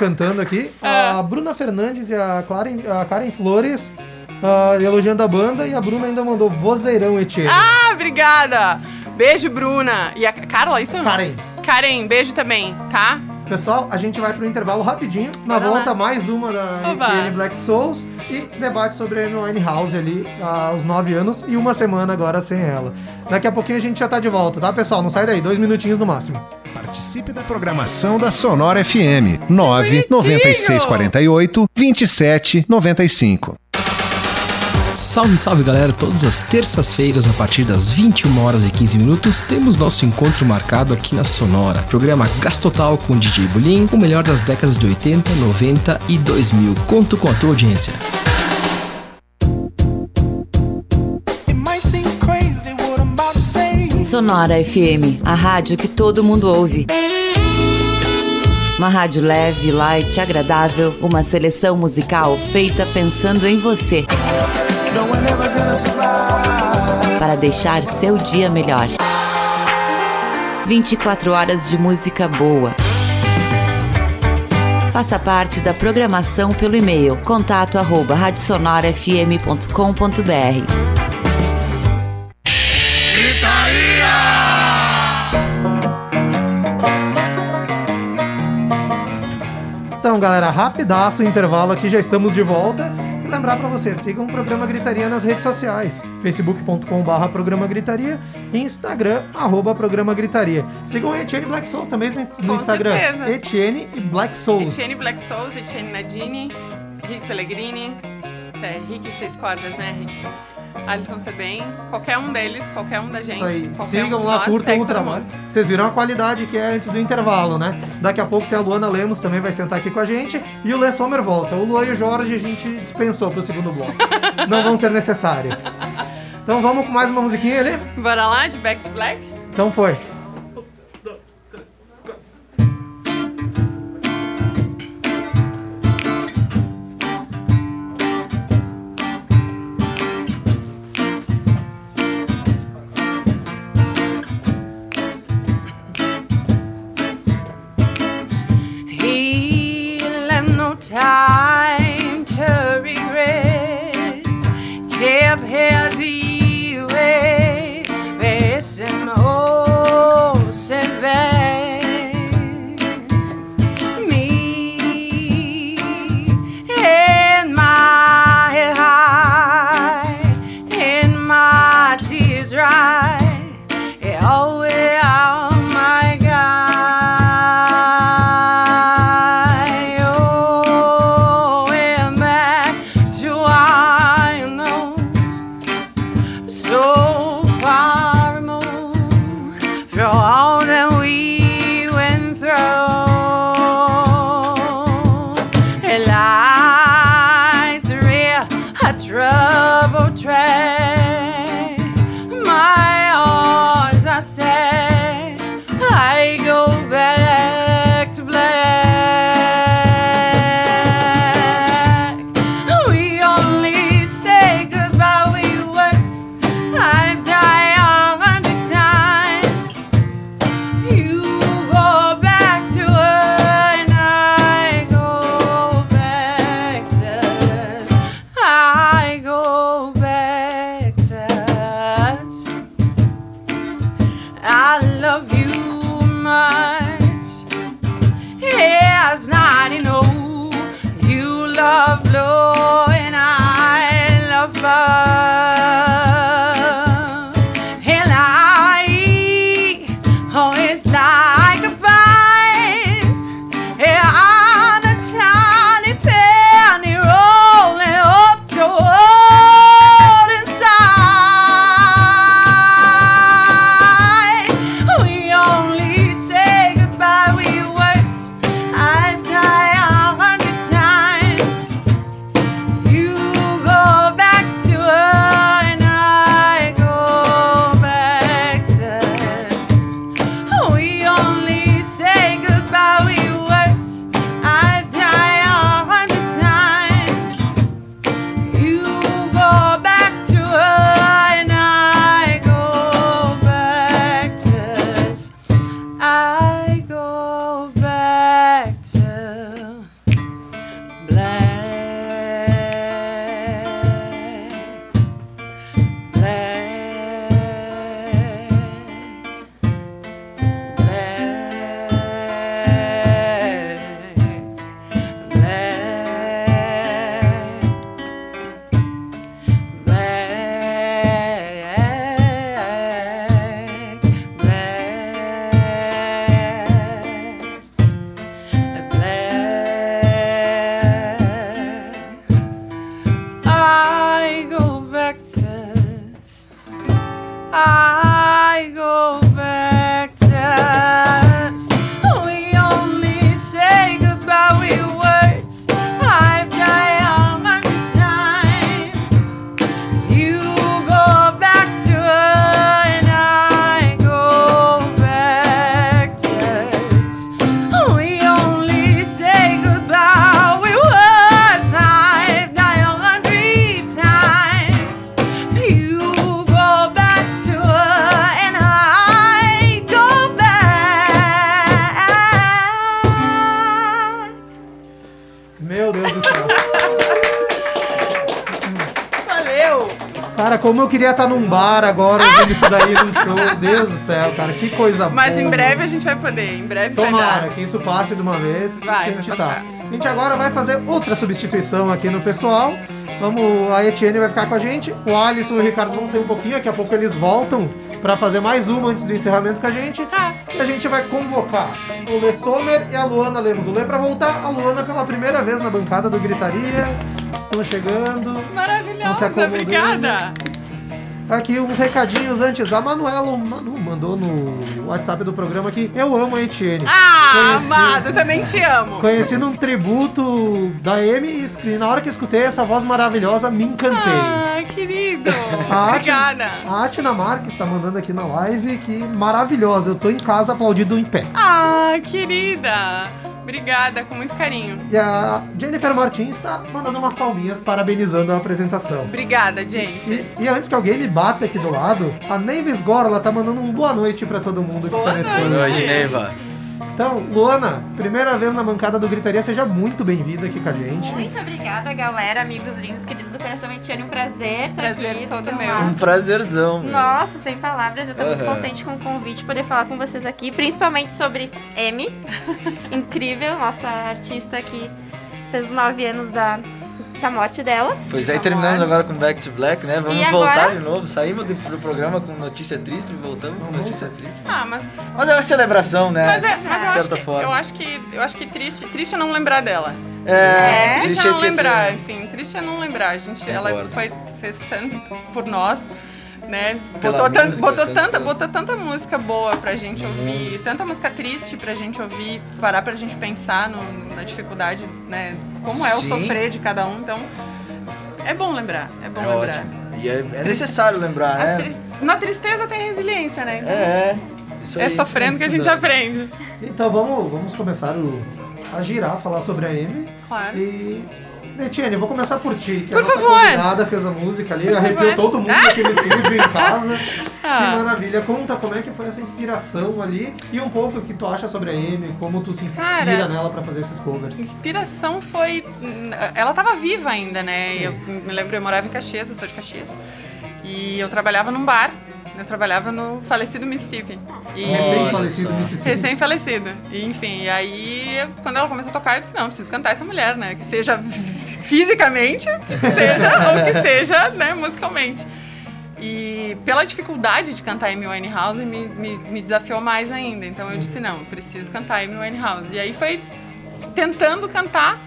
cantando aqui, a Bruna Fernandes e a, Claren, a Karen Flores ah, elogiando a banda e a Bruna ainda mandou vozeirão Etienne. Ah, obrigada! Beijo, Bruna. E a Carla, isso? Karen. Karen, beijo também, tá? Pessoal, a gente vai pro intervalo rapidinho. Na Bora volta, lá. mais uma da. Etienne Black Souls e debate sobre a Amy House ali aos 9 anos e uma semana agora sem ela. Daqui a pouquinho a gente já tá de volta, tá, pessoal? Não sai daí, dois minutinhos no máximo. Participe da programação da Sonora FM 99648 2795. Salve, salve galera! Todas as terças-feiras, a partir das 21 horas e 15 minutos, temos nosso encontro marcado aqui na Sonora. Programa Gastotal com DJ Bulim, o melhor das décadas de 80, 90 e 2000. Conto com a tua audiência. Sonora FM, a rádio que todo mundo ouve. Uma rádio leve, light, agradável, uma seleção musical feita pensando em você. Para deixar seu dia melhor. 24 horas de música boa. Faça parte da programação pelo e-mail contato galera, rapidaço o intervalo aqui, já estamos de volta. E lembrar pra vocês, sigam o programa Gritaria nas redes sociais, facebook.com.br programa Gritaria e Instagram, arroba programa Gritaria. Sigam Etienne Black Souls também no Com Instagram. certeza. Etienne e Black Souls. Etienne Black Souls, Etienne Nadini, Rick Pellegrini. até. Rick, seis cordas, né, Rick? Alisson Sebem, qualquer um deles, qualquer um da gente, Isso aí. um Sigam de lá, nós, curtam o trabalho. Vocês viram a qualidade que é antes do intervalo, né? Daqui a pouco tem a Luana Lemos também vai sentar aqui com a gente e o Lê Sommer volta. O Luan e o Jorge a gente dispensou pro segundo bloco. <laughs> Não vão ser necessários. Então vamos com mais uma musiquinha ali? Bora lá, de Back to Black? Então foi. 啊。Como eu queria estar num bar agora ouvindo isso daí num show. <laughs> Deus do céu, cara, que coisa Mas boa. em breve a gente vai poder, em breve vai Tomara que isso passe de uma vez. Vai, a gente vai tá. A gente agora vai fazer outra substituição aqui no pessoal. Vamos, a Etienne vai ficar com a gente, o Alisson e o Ricardo vão sair um pouquinho, daqui a pouco eles voltam pra fazer mais uma antes do encerramento com a gente. Tá. E a gente vai convocar o Lê Sommer e a Luana Lemos. O Lê pra voltar, a Luana pela primeira vez na bancada do Gritaria. estão chegando. Maravilhosa, obrigada. Tá aqui uns recadinhos antes. A Manuela Manu mandou no WhatsApp do programa aqui. Eu amo a Etienne. Ah, Conheci- amado, eu também te amo. Conheci num tributo da Amy e e na hora que escutei essa voz maravilhosa, me encantei. Ah, querido. A Obrigada. A Atina Marques tá mandando aqui na live que maravilhosa. Eu tô em casa aplaudido em pé. Ah, querida. Obrigada, com muito carinho. E a Jennifer Martins tá mandando umas palminhas parabenizando a apresentação. Obrigada, Jennifer. E, e antes que alguém me bata aqui do lado, a Neves Gorla tá mandando um boa noite pra todo mundo que Boa tá nesse. Boa noite, Neiva. Então, Luana, primeira vez na bancada do Gritaria, seja muito bem-vinda aqui com a gente. Muito obrigada, galera, amigos lindos, queridos do coração. Etienne, um prazer. estar Prazer aqui, todo meu. Um prazerzão. meu. Nossa, sem palavras, eu tô muito Aham. contente com o convite, poder falar com vocês aqui, principalmente sobre Amy, <laughs> incrível, nossa artista que fez nove anos da, da morte dela. Pois aí terminamos agora com Back to Black, né? Vamos E voltar agora? de novo. Saímos do, programa com notícia triste e voltamos com notícia triste. Ah, mas, Mas é uma celebração, né? mas, é, mas de eu, acho certa que, forma. eu acho que eu acho que triste, triste é não lembrar dela. É, triste, triste é é não esquecer. lembrar, enfim, triste é não lembrar. A gente, ela Concordo. foi, fez tanto por nós, né? Pela Botou, música, botou tanta, botou tanta música boa pra gente Uhum. ouvir, tanta música triste pra gente ouvir, parar pra gente pensar no- na dificuldade, né? Como é o Sim. sofrer de cada um, então é bom lembrar, é bom É lembrar. ótimo. E é, é necessário lembrar, As né? tri- Na tristeza tem resiliência, né? Então, É, é. Isso é aí. sofrendo que a gente aprende. Então vamos, vamos começar o, a girar, falar sobre a Amy. Claro. E. Etienne, eu vou começar por ti, que Por a nossa favor. convidada fez a música ali, arrepiou favor. todo mundo aqui no estúdio em casa. <laughs> Ah. Que maravilha. Conta como é que foi essa inspiração ali e um pouco o que tu acha sobre a Amy, como tu se inspira Cara, nela pra fazer esses covers. Inspiração foi. Ela tava viva ainda, né? Eu me lembro, eu morava em Caxias, eu sou de Caxias. E eu trabalhava num bar. Eu trabalhava no falecido Mississippi. E... Recém-falecido. Mississippi. Recém-falecido. E, enfim, e aí, quando ela começou a tocar, eu disse, não, preciso cantar essa mulher, né? Que seja fisicamente, seja, <laughs> ou que seja, né, musicalmente. E pela dificuldade de cantar Amy Winehouse, me, me, me desafiou mais ainda. Então eu disse, não, preciso cantar Amy Winehouse. E aí foi tentando cantar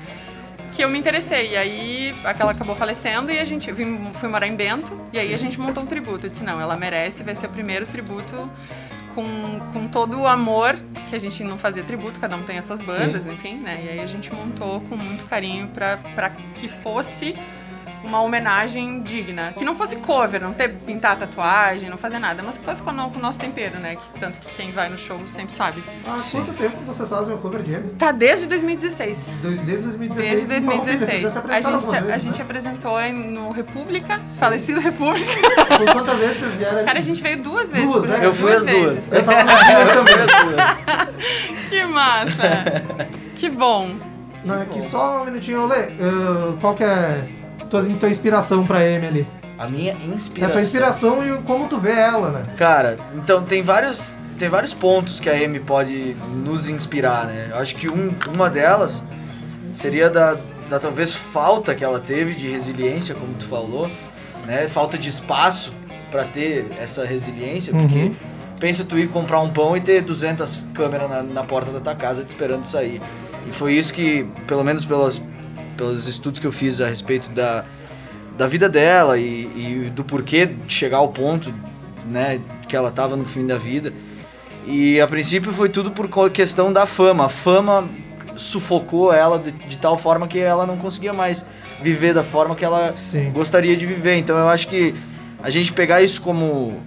que eu me interessei. E aí aquela acabou falecendo e a gente eu fui morar em Bento e aí a gente montou um tributo. Eu disse, não, ela merece, vai ser o primeiro tributo com, com todo o amor que a gente não fazia tributo, cada um tem as suas bandas, enfim, né? E aí a gente montou com muito carinho pra que fosse uma homenagem digna. Que não fosse cover, não ter pintar tatuagem, não fazer nada, mas que fosse com o, no- com o nosso tempero, né? Que, tanto que quem vai no show sempre sabe. Há quanto tempo vocês fazem o cover de Amy? Tá desde 2016. Dois- Desde 2016. Desde Então, vocês 2016. já se A gente, se- algumas a vezes, gente né? apresentou em- no República, falecido República. Por quantas vezes vocês vieram? Cara, a gente veio duas vezes. Duas, né? Eu fui as duas. vezes. Eu tava na também. <laughs> Que massa! que bom. Não, aqui só um minutinho, Olê. Uh, qual que é tua, tua inspiração pra Amy ali? A minha É inspiração. tua inspiração e como tu vê ela, né? Cara, então tem vários, tem vários pontos que a Amy pode nos inspirar, né? Eu acho que um, uma delas seria da, da talvez falta que ela teve de resiliência, como tu falou, né? Falta de espaço pra ter essa resiliência, porque Uhum. pensa tu ir comprar um pão e ter 200 câmeras na, na porta da tua casa te esperando sair. E foi isso que, pelo menos pelas, pelos estudos que eu fiz a respeito da, da vida dela e, e do porquê de chegar ao ponto, né, que ela tava no fim da vida. E a princípio foi tudo por questão da fama. A fama sufocou ela de, de tal forma que ela não conseguia mais viver da forma que ela Sim. gostaria de viver. Então eu acho que a gente pegar isso como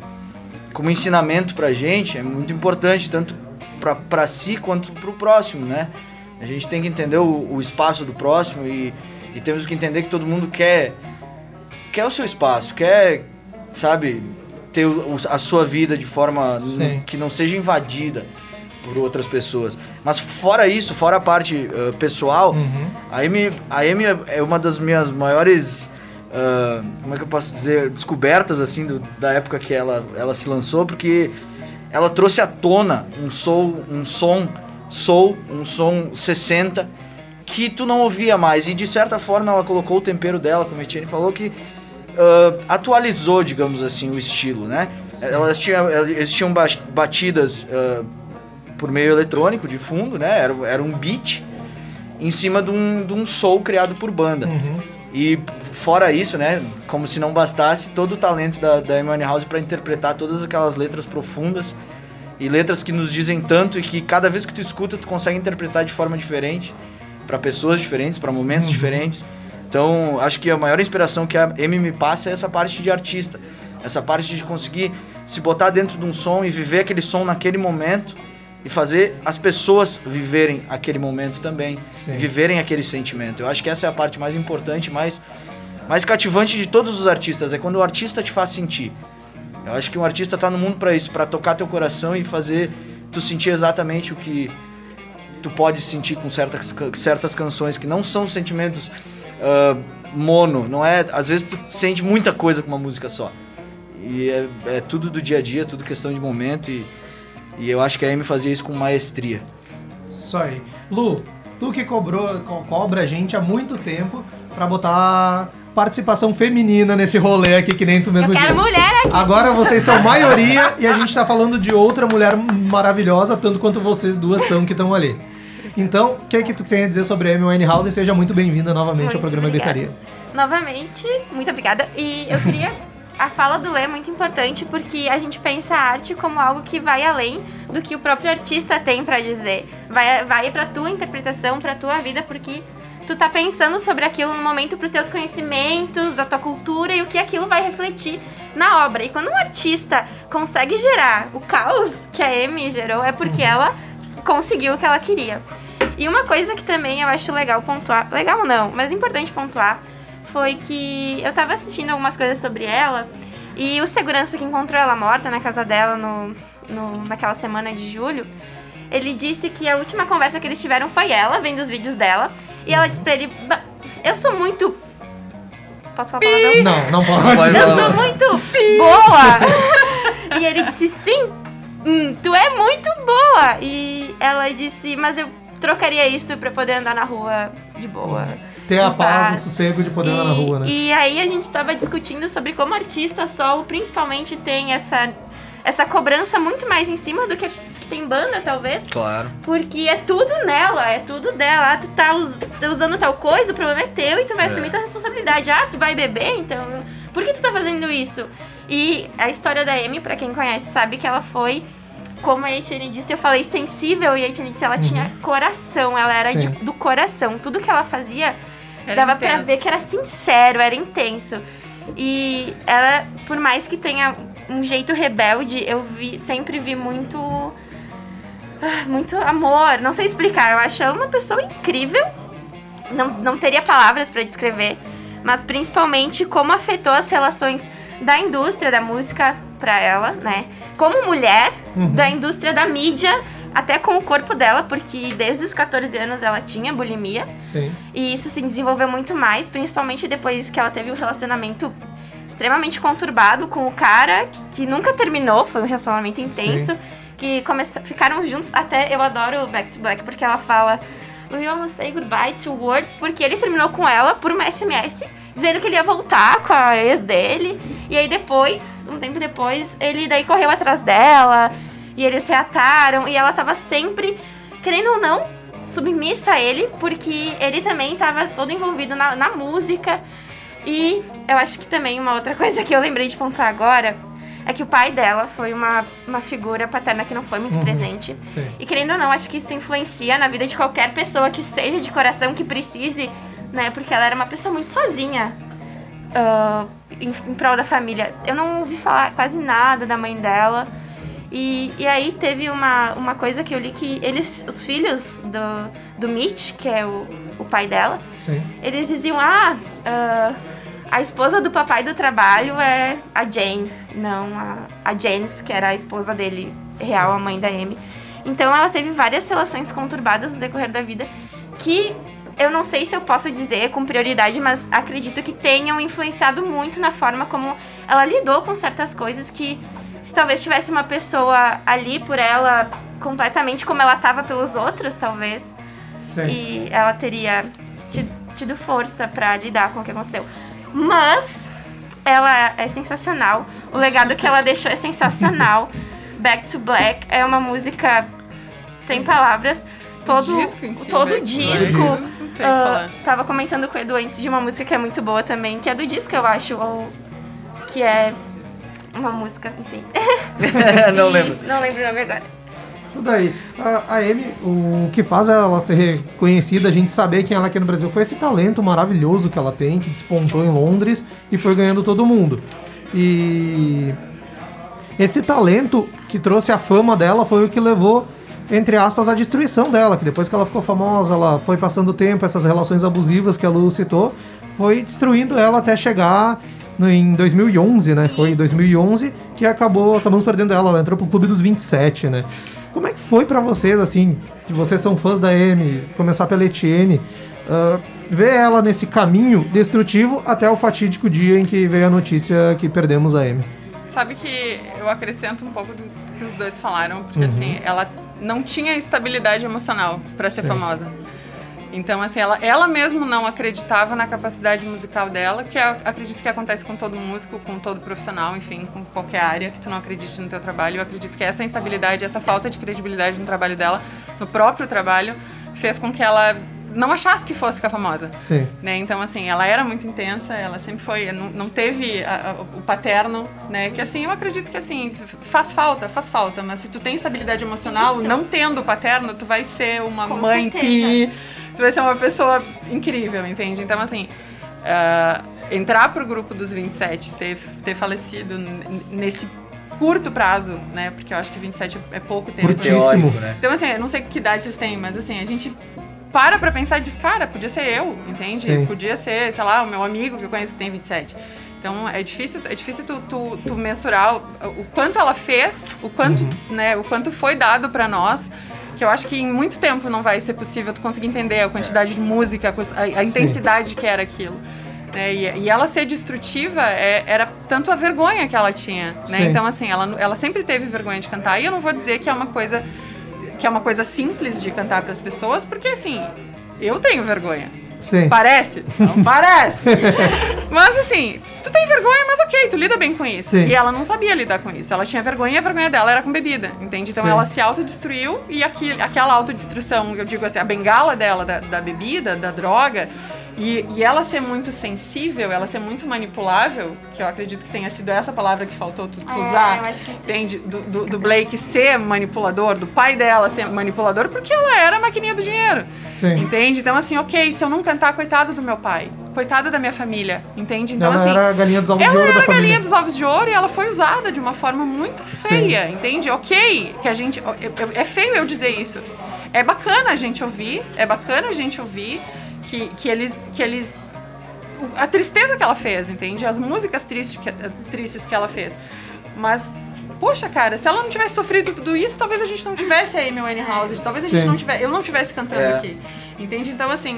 como ensinamento pra gente é muito importante, tanto pra, pra si quanto pro próximo, né? A gente tem que entender o, o espaço do próximo e, e temos que entender que todo mundo quer quer o seu espaço, quer, sabe, ter o- a sua vida de forma que não seja invadida por outras pessoas. Mas fora isso, fora a parte eh, pessoal, Uhum. a Amy, a Amy é- é uma das minhas maiores, ah, como é que eu posso dizer, descobertas assim do- da época que ela, ela se lançou, porque ela trouxe à tona um soul, um som soul, um som 60 que tu não ouvia mais e de certa forma ela colocou o tempero dela, como a Etienne falou que ah, atualizou, digamos assim, o estilo, né? Elas tinham, eles tinham ba- batidas ah, por meio eletrônico de fundo, né? Era, era um beat em cima de um, de um soul criado por banda. Uhum. E fora isso, né, como se não bastasse, todo o talento da, da Amy House para interpretar todas aquelas letras profundas e letras que nos dizem tanto e que cada vez que tu escuta tu consegue interpretar de forma diferente para pessoas diferentes, para momentos diferentes. Então, acho que a maior inspiração que a Amy me passa é essa parte de artista, essa parte de conseguir se botar dentro de um som e viver aquele som naquele momento e fazer as pessoas viverem aquele momento também, e viverem aquele sentimento. Eu acho que essa é a parte mais importante, mais mais cativante de todos os artistas é quando o artista te faz sentir. Eu acho que um artista tá no mundo para isso, para tocar teu coração e fazer tu sentir exatamente o que tu pode sentir com certas, certas canções que não são sentimentos ah, mono, não é? Às vezes tu sente muita coisa com uma música só. E é, é tudo do dia a dia, tudo questão de momento e, e eu acho que a Amy fazia isso com maestria. Isso aí. Lu, tu que cobrou, co- cobra a gente há muito tempo pra botar participação feminina nesse rolê aqui, que nem tu mesmo Eu quero disse. mulher aqui. Agora vocês são <laughs> maioria e a gente tá falando de outra mulher maravilhosa, tanto quanto vocês duas são que estão ali. Então, o que é que tu tem a dizer sobre a Amy Winehouse? E seja muito bem-vinda novamente Muito ao programa obrigada. Gritaria. Novamente, muito obrigada. E eu queria. A fala do Lê é muito importante porque a gente pensa a arte como algo que vai além do que o próprio artista tem pra dizer. Vai, vai pra tua interpretação, pra tua vida, porque tu tá pensando sobre aquilo no momento pros teus conhecimentos, da tua cultura e o que aquilo vai refletir na obra. E quando um artista consegue gerar o caos que a Amy gerou, é porque ela conseguiu o que ela queria. E uma coisa que também eu acho legal pontuar, legal não, mas importante pontuar, foi que eu tava assistindo algumas coisas sobre ela e o segurança que encontrou ela morta na casa dela no, no- naquela semana de julho, ele disse que a última conversa que eles tiveram foi ela, vendo os vídeos dela, e ela disse pra ele: "Ba- Eu sou muito. Posso falar palavrão? Não, não pode. Eu sou muito boa! e ele disse, sim, hum, tu é muito boa! E ela disse, mas eu trocaria isso pra poder andar na rua de boa. Ter a em paz, o sossego de poder andar na rua, né? E aí a gente tava discutindo sobre como artista solo principalmente tem essa, essa cobrança muito mais em cima do que artistas que tem banda, talvez. Claro. Porque é tudo nela, é tudo dela. Ah, tu tá us- tá usando tal coisa, o problema é teu e tu vai assumir tua responsabilidade. Ah, tu vai beber, então. Por que tu tá fazendo isso? E a história da Amy, pra quem conhece, sabe que ela foi. Como a Etienne disse, eu falei sensível e a Etienne disse, ela tinha coração, ela era de- do coração. Tudo que ela fazia Era dava pra intenso. ver que era sincero, era intenso. E ela, por mais que tenha um jeito rebelde, eu vi, sempre vi muito ah, muito amor, não sei explicar. Eu acho ela uma pessoa incrível. Não, não teria palavras pra descrever, mas principalmente como afetou as relações da indústria da música pra ela, né? Como mulher, da indústria da mídia, até com o corpo dela, porque desde os 14 anos ela tinha bulimia. Sim. E isso se desenvolveu muito mais, principalmente depois que ela teve um relacionamento extremamente conturbado com o cara, que nunca terminou, foi um relacionamento intenso, que começa, ficaram juntos, até eu adoro o Back to Black, porque ela fala We almost say goodbye to words, porque ele terminou com ela por uma SMS, dizendo que ele ia voltar com a ex dele, e aí depois, um tempo depois, ele daí correu atrás dela, e eles se ataram, e ela tava sempre, querendo ou não, submissa a ele, porque ele também estava todo envolvido na, na música. E eu acho que também uma outra <laughs> coisa que eu lembrei de pontuar agora é que o pai dela foi uma, uma figura paterna que não foi muito presente. Sim. E querendo ou não, acho que isso influencia na vida de qualquer pessoa que seja de coração, que precise, né? Porque ela era uma pessoa muito sozinha ah, em, em prol da família. Eu não ouvi falar quase nada da mãe dela. E, e aí teve uma, uma coisa que eu li que eles, os filhos do, do Mitch, que é o, o pai dela, Sim. eles diziam, ah, ah, a esposa do papai do trabalho é a Jane, não a, a Janice, que era a esposa dele, real, a mãe da Amy. Então ela teve várias relações conturbadas no decorrer da vida que eu não sei se eu posso dizer com prioridade, mas acredito que tenham influenciado muito na forma como ela lidou com certas coisas que se talvez tivesse uma pessoa ali por ela completamente como ela estava pelos outros, talvez, Sim. e ela teria ti- tido força pra lidar com o que aconteceu. Mas ela é sensacional. O legado que ela deixou é sensacional. <laughs> Back to Black é uma música sem palavras. Todo disco em si, todo Back to disco. Falar. tava comentando com o Edu antes de uma música que é muito boa também, que é do disco, eu acho, ou que é uma música, enfim. <laughs> Não lembro. Não lembro o nome agora. Isso daí. A, a Amy, o que faz ela ser reconhecida, a gente saber quem ela é aqui no Brasil, foi esse talento maravilhoso que ela tem, que despontou em Londres e foi ganhando todo mundo. E esse talento que trouxe a fama dela foi o que levou, entre aspas, à destruição dela, que depois que ela ficou famosa, ela foi passando o tempo, essas relações abusivas que a Lu citou, foi destruindo ela até chegar no- em 2011, né? Foi em 2011 que acabou, acabamos perdendo ela, ela entrou pro clube dos 27, né? Como é que foi pra vocês, assim, que vocês são fãs da Amy, começar pela Etienne, ah, ver ela nesse caminho destrutivo até o fatídico dia em que veio a notícia que perdemos a Amy? Sabe que eu acrescento um pouco do que os dois falaram, porque Uhum. assim, ela não tinha estabilidade emocional pra ser Sim. famosa. Então, assim, ela, ela mesmo não acreditava na capacidade musical dela, que eu acredito que acontece com todo músico, com todo profissional, enfim, com qualquer área que tu não acredite no teu trabalho. Eu acredito que essa instabilidade, essa falta de credibilidade no trabalho dela, no próprio trabalho, fez com que ela não achasse que fosse ficar famosa Sim. né? Então, assim, ela era muito intensa, ela sempre foi, não, não teve a- a- o paterno, né? Que, assim, eu acredito que, assim, faz falta, faz falta, mas se tu tem estabilidade emocional, Isso. não tendo o paterno, tu vai ser uma Com mãe certeza. que... Tu vai ser uma pessoa incrível, entende? Então, assim, ah, entrar pro grupo dos 27, ter, ter falecido nesse curto prazo, né? Porque eu acho que 27 é pouco tempo. Curtíssimo. Né? Então, assim, eu não sei que idade vocês têm, mas assim, a gente para pra pensar e diz, cara, podia ser eu, entende? Sim. Podia ser, sei lá, o meu amigo que eu conheço que tem 27. Então é difícil, é difícil tu, tu, tu mensurar o, o quanto ela fez, o quanto, né, o quanto foi dado pra nós. Que eu acho que em muito tempo não vai ser possível tu conseguir entender a quantidade de música, a a, intensidade que era aquilo. né? E, e ela ser destrutiva é- era tanto a vergonha que ela tinha, né? Então, assim, ela, ela sempre teve vergonha de cantar. E eu não vou dizer que é uma coisa que é uma coisa simples de cantar para as pessoas, porque assim, eu tenho vergonha. Sim. Parece? Não <laughs> parece. mas assim, tu tem vergonha, mas ok, tu lida bem com isso. Sim. E ela não sabia lidar com isso. Ela tinha vergonha e a vergonha dela era com bebida, entende? Então Sim. ela se autodestruiu e aqui, aquela autodestruição, eu digo assim, a bengala dela da, da bebida, da droga, e, e ela ser muito sensível, ela ser muito manipulável, que eu acredito que tenha sido essa palavra que faltou tu, tu É, usar. eu acho que sim. Entende? Do, do, do Blake ser manipulador, do pai dela ser manipulador, porque ela era a maquininha do dinheiro. Sim. Entende? Então, assim, ok, se eu não cantar, coitado do meu pai. Coitado da minha família. Entende? Então, ela assim. era a galinha dos ovos de ela ouro da era a família. galinha dos ovos de ouro e ela foi usada de uma forma muito feia, entende? Ok, que a gente. eu- eu- É feio eu dizer isso. É bacana a gente ouvir, é bacana a gente ouvir que, que eles. Que eles a tristeza que ela fez, entende? As músicas tristes que, tristes que ela fez. Mas, poxa, cara, se ela não tivesse sofrido tudo isso, talvez a gente não tivesse a Amy Winehouse, talvez a gente não tivesse, eu não tivesse cantando É. aqui. Entende? Então, assim,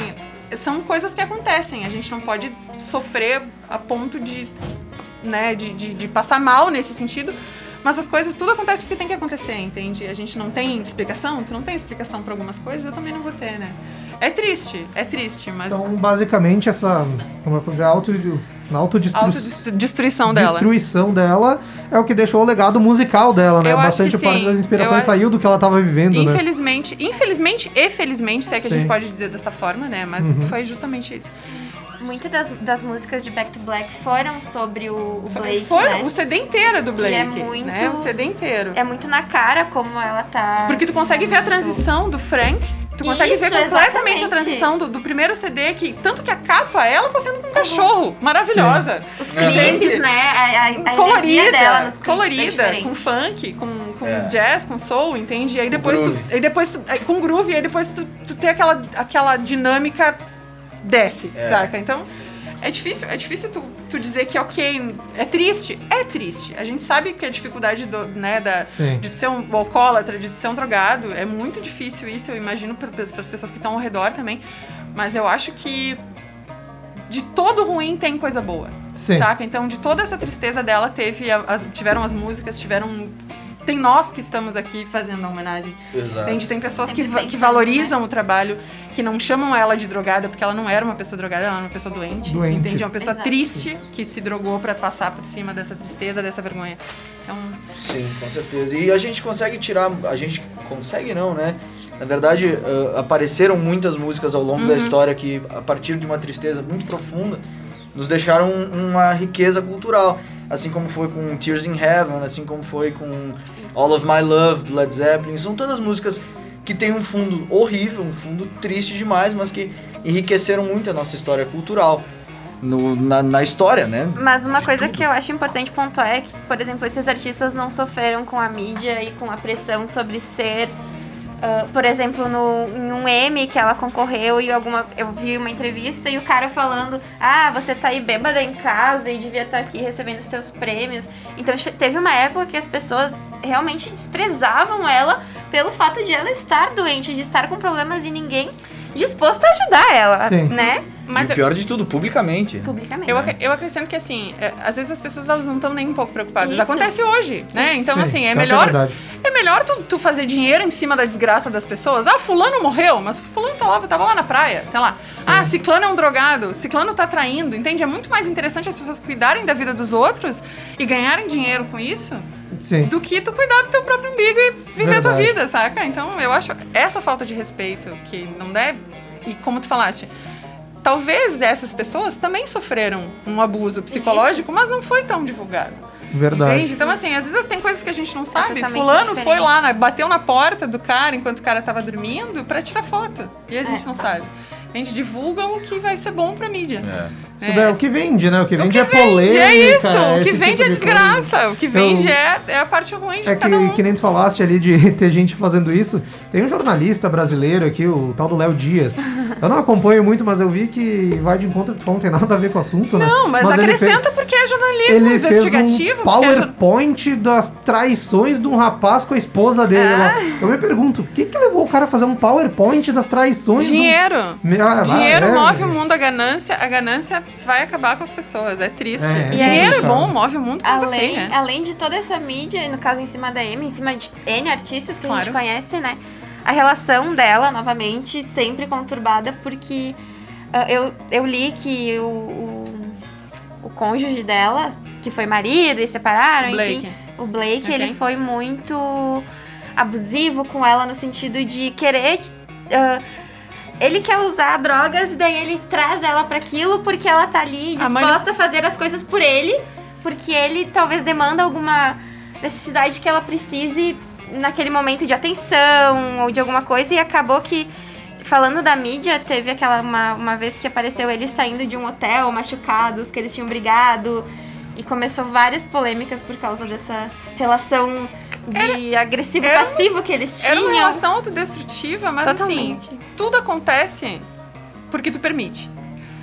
são coisas que acontecem. A gente não pode sofrer a ponto de, né, de, de, de passar mal nesse sentido. Mas as coisas, tudo acontece porque tem que acontecer, entende? A gente não tem explicação, tu não tem explicação pra algumas coisas, eu também não vou ter, né? É triste, é triste, mas Então, basicamente, essa. Como é fazer? Auto, na autodestru... autodestruição dela. destruição dela é o que deixou o legado musical dela, né? Eu Bastante parte das inspirações Eu- saiu do que ela tava vivendo, né? Infelizmente, infelizmente e felizmente, se é que a Sim. gente pode dizer dessa forma, né? Mas Uhum. foi justamente isso. Muitas das, das músicas de Back to Black foram sobre o, o Blake, Foi né? o CD inteiro é do Blake, E é muito- né? O CD inteiro. É muito na cara como ela tá... Porque tu consegue ver a transição do Frank, tu consegue Isso, ver completamente exatamente. a transição do, do primeiro CD, que tanto que a capa, ela passando com um cachorro, maravilhosa. Os Entende? clipes, né? A, a, a energia colorida, dela nos clipes é colorida, diferente. com funk, com, com É. jazz, com soul, entende? E aí depois tu, aí depois tu, aí com groove, e aí depois tu, tu tem aquela, aquela dinâmica desce, É. saca? Então é difícil, é difícil tu, tu dizer que ok, é triste, é triste. A gente sabe que a dificuldade do, né, da, Sim. de ser um alcoólatra, de ser um drogado, é muito difícil isso, eu imagino para as pessoas que estão ao redor também. Mas eu acho que de todo ruim tem coisa boa. Sim. Saca? Então, de toda essa tristeza dela, teve as- tiveram as músicas, tiveram. Tem nós que estamos aqui fazendo a homenagem. Exato. Entende? Tem pessoas que, que valorizam o trabalho, que não chamam ela de drogada, porque ela não era uma pessoa drogada, ela era uma pessoa doente. Doente. Entende? É uma pessoa Exato. triste que se drogou pra passar por cima dessa tristeza, dessa vergonha. Então, Sim, com certeza. E a gente consegue tirar. A gente consegue não, né? Na verdade, uh, apareceram muitas músicas ao longo da Uhum. história que, a partir de uma tristeza muito profunda, nos deixaram uma riqueza cultural. Assim como foi com Tears in Heaven, assim como foi com All of My Love, do Led Zeppelin. São todas músicas que têm um fundo horrível, um fundo triste demais, mas que enriqueceram muito a nossa história cultural. No- na, na história, né? Mas uma coisa que eu acho importante pontuar é que, por exemplo, esses artistas não sofreram com a mídia e com a pressão sobre ser. Ah, por exemplo, no, em um M que ela concorreu e alguma, eu vi uma entrevista e o cara falando: Ah, você tá aí bêbada em casa e devia estar aqui recebendo os seus prêmios. Então teve uma época que as pessoas realmente desprezavam ela pelo fato de ela estar doente, de estar com problemas e ninguém disposto a ajudar ela, Sim. né? Mas e o pior de tudo, publicamente. Publicamente. Eu, ac- eu acrescento que, assim, é, às vezes as pessoas elas não estão nem um pouco preocupadas. Isso. Acontece hoje, né? Então, Sim, assim, é é melhor. verdade. É melhor tu, tu fazer dinheiro em cima da desgraça das pessoas. Ah, fulano morreu, mas fulano tá lá, tava lá na praia, sei lá. Ah, ciclano é um drogado, ciclano tá traindo, entende? É muito mais interessante as pessoas cuidarem da vida dos outros e ganharem dinheiro com isso Sim. do que tu cuidar do teu próprio umbigo e viver a tua Verdade. vida, saca? Então, eu acho essa falta de respeito que não deve... E como tu falaste... Talvez essas pessoas também sofreram um abuso psicológico, mas não foi tão divulgado. Verdade. Entende? Então, assim, às vezes tem coisas que a gente não sabe. totalmente Fulano diferente. foi lá, bateu na porta do cara enquanto o cara tava dormindo pra tirar foto. E a gente não sabe. A gente divulga o que vai ser bom pra mídia. Isso daí é o que vende, né? O que O vende que é polêmica. vende é isso. O que vende tipo é de desgraça. coisa. O que vende Eu- é, é a parte ruim de É cada um. que, que nem tu falaste ali de <laughs> ter gente fazendo isso. Tem um jornalista brasileiro aqui, o tal do Léo Dias. Eu não acompanho muito, mas eu vi que vai de encontro que tu falou, não tem nada a ver com o assunto, né? Não, mas, ele acrescenta fez- porque é jornalismo Ele fez investigativo. um porque é PowerPoint das traições de um rapaz com a esposa dele. Lá. Eu me pergunto, o que que levou o cara a fazer um PowerPoint das traições? do- Dinheiro. Me- ah, Dinheiro é, move o mundo, a ganância, a ganância vai acabar com as pessoas. É triste. É, é Dinheiro é complicado. bom, move o mundo, mas Além, né? além de toda essa mídia, no caso em cima da Amy, em cima de N artistas que a gente Claro. conhece, né? A relação dela, novamente, sempre conturbada, porque ah, eu, eu li que o, o, o cônjuge dela, que foi marido e separaram, O Blake. enfim, o Blake, Ok. ele foi muito abusivo com ela no sentido de querer. ah, ele quer usar drogas e daí ele traz ela pra aquilo porque ela tá ali A disposta a fazer as coisas por ele, porque ele talvez demanda alguma necessidade que ela precise naquele momento de atenção ou de alguma coisa e acabou que falando da mídia, teve aquela uma, uma vez que apareceu eles saindo de um hotel machucados, que eles tinham brigado e começou várias polêmicas por causa dessa relação de agressivo era passivo que eles tinham. Era uma relação autodestrutiva, mas Totalmente. assim, tudo acontece porque tu permite.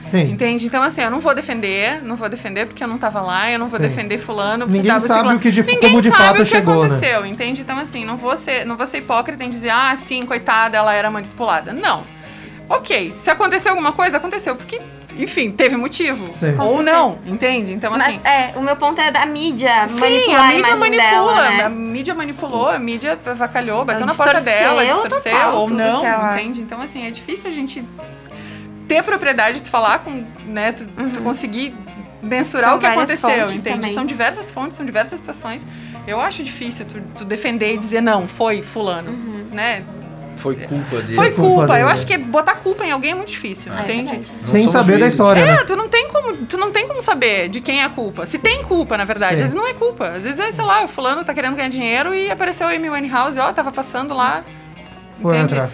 Sim. Entende? Então, assim, eu não vou defender, não vou defender porque eu não tava lá, eu não vou Sim. defender fulano, porque Ninguém tava sabe ciclano. o que de- Ninguém como de sabe fato o que chegou, né? aconteceu, entende? Então, assim, não vou ser, não vou ser hipócrita em dizer, ah, sim, coitada, ela era manipulada. Não. Ok, se aconteceu alguma coisa, aconteceu, porque, enfim, teve motivo. Sim. Ou não, entende? Então, assim. Mas é, o meu ponto é da mídia Sim, manipular a a, mídia imagem manipula, dela, né? a mídia manipulou, a mídia avacalhou, bateu Ela na porta dela, distorceu, total ou não, ela- entende? Então, assim, é difícil a gente ter propriedade de falar com, né, tu, tu conseguir mensurar Uhum. São o que aconteceu, entende? também. São diversas fontes, são diversas situações. Eu acho difícil tu, tu defender e dizer, não, foi fulano, Uhum. né? Foi culpa dele. Foi culpa culpa. dele, Eu né? acho que botar culpa em alguém é muito difícil, É entende? verdade. Sem somos saber da juízes. história, É, né? tu não tem como, tu não tem como saber de quem é a culpa. Se tem culpa, na verdade, Sim. às vezes não é culpa. Às vezes é, sei lá, o fulano tá querendo ganhar dinheiro e apareceu a Amy Winehouse e ó, tava passando lá. Foi entende? entrar.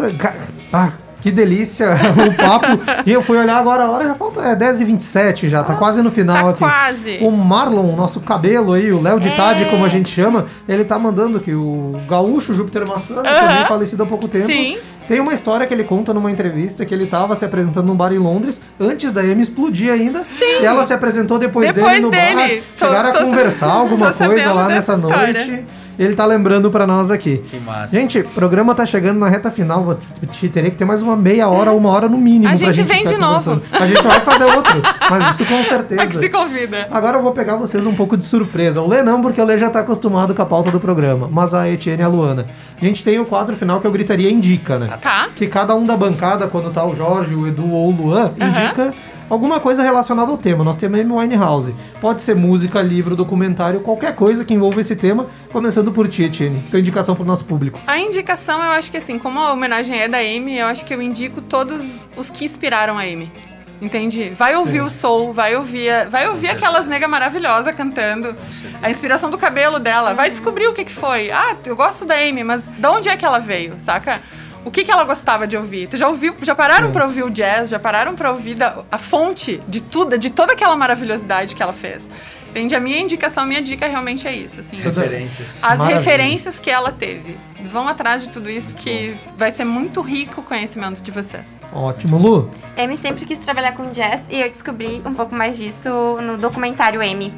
É ah, que delícia <laughs> o papo. e eu fui olhar agora, a hora já falta é 10h27 já, tá quase no final Tá aqui. quase. O Marlon, nosso cabelo aí, o Léo de É. Tade, como a gente chama, ele tá mandando que o gaúcho Júpiter Maçã, Aham. também falecido há pouco tempo, Sim. tem uma história que ele conta numa entrevista que ele tava se apresentando num bar em Londres, antes da Amy explodir ainda. Sim. E ela se apresentou depois, Depois dele no dele. bar. Tô- chegaram a tô- conversar alguma <laughs> coisa lá nessa história. noite. Ele tá lembrando pra nós aqui. Que massa. Gente, o programa tá chegando na reta final. Vou te- Teria que ter mais uma meia hora, uma hora no mínimo. A pra gente vem de novo. A gente vai fazer outro, mas isso com É que certeza. se convida. Agora eu vou pegar vocês um pouco de surpresa. O Lê não, porque o Lê já tá acostumado com a pauta do programa. Mas a Etienne e a Luana. A gente tem o quadro final que eu gritaria indica, né? Tá. Que cada um da bancada, quando tá o Jorge, o Edu ou o Luan, indica alguma coisa relacionada ao tema. Nós temos Amy Winehouse. Pode ser música, livro, documentário, qualquer coisa que envolva esse tema, começando por ti, Etienne. Tua indicação pro nosso público. A indicação, eu acho que assim, como a homenagem é da Amy, eu acho que eu indico todos os que inspiraram a Amy. Entendi. Vai ouvir Sim. o soul, vai ouvir, a- vai ouvir aquelas nega maravilhosa cantando. A inspiração do cabelo dela. Vai descobrir o que, que foi. Ah, eu gosto da Amy, mas de onde é que ela veio, saca? O que, que ela gostava de ouvir? Tu já ouviu, já pararam pra ouvir o jazz? Já pararam pra ouvir da- a fonte de tudo, de toda aquela maravilhosidade que ela fez? Entende? A minha indicação, a minha dica realmente é isso, assim. Referências. As Maravilha. referências que ela teve. Vão atrás de tudo isso, que vai ser muito rico o conhecimento de vocês. Ótimo, Lu. Amy sempre quis trabalhar com jazz e eu descobri um pouco mais disso no documentário Amy.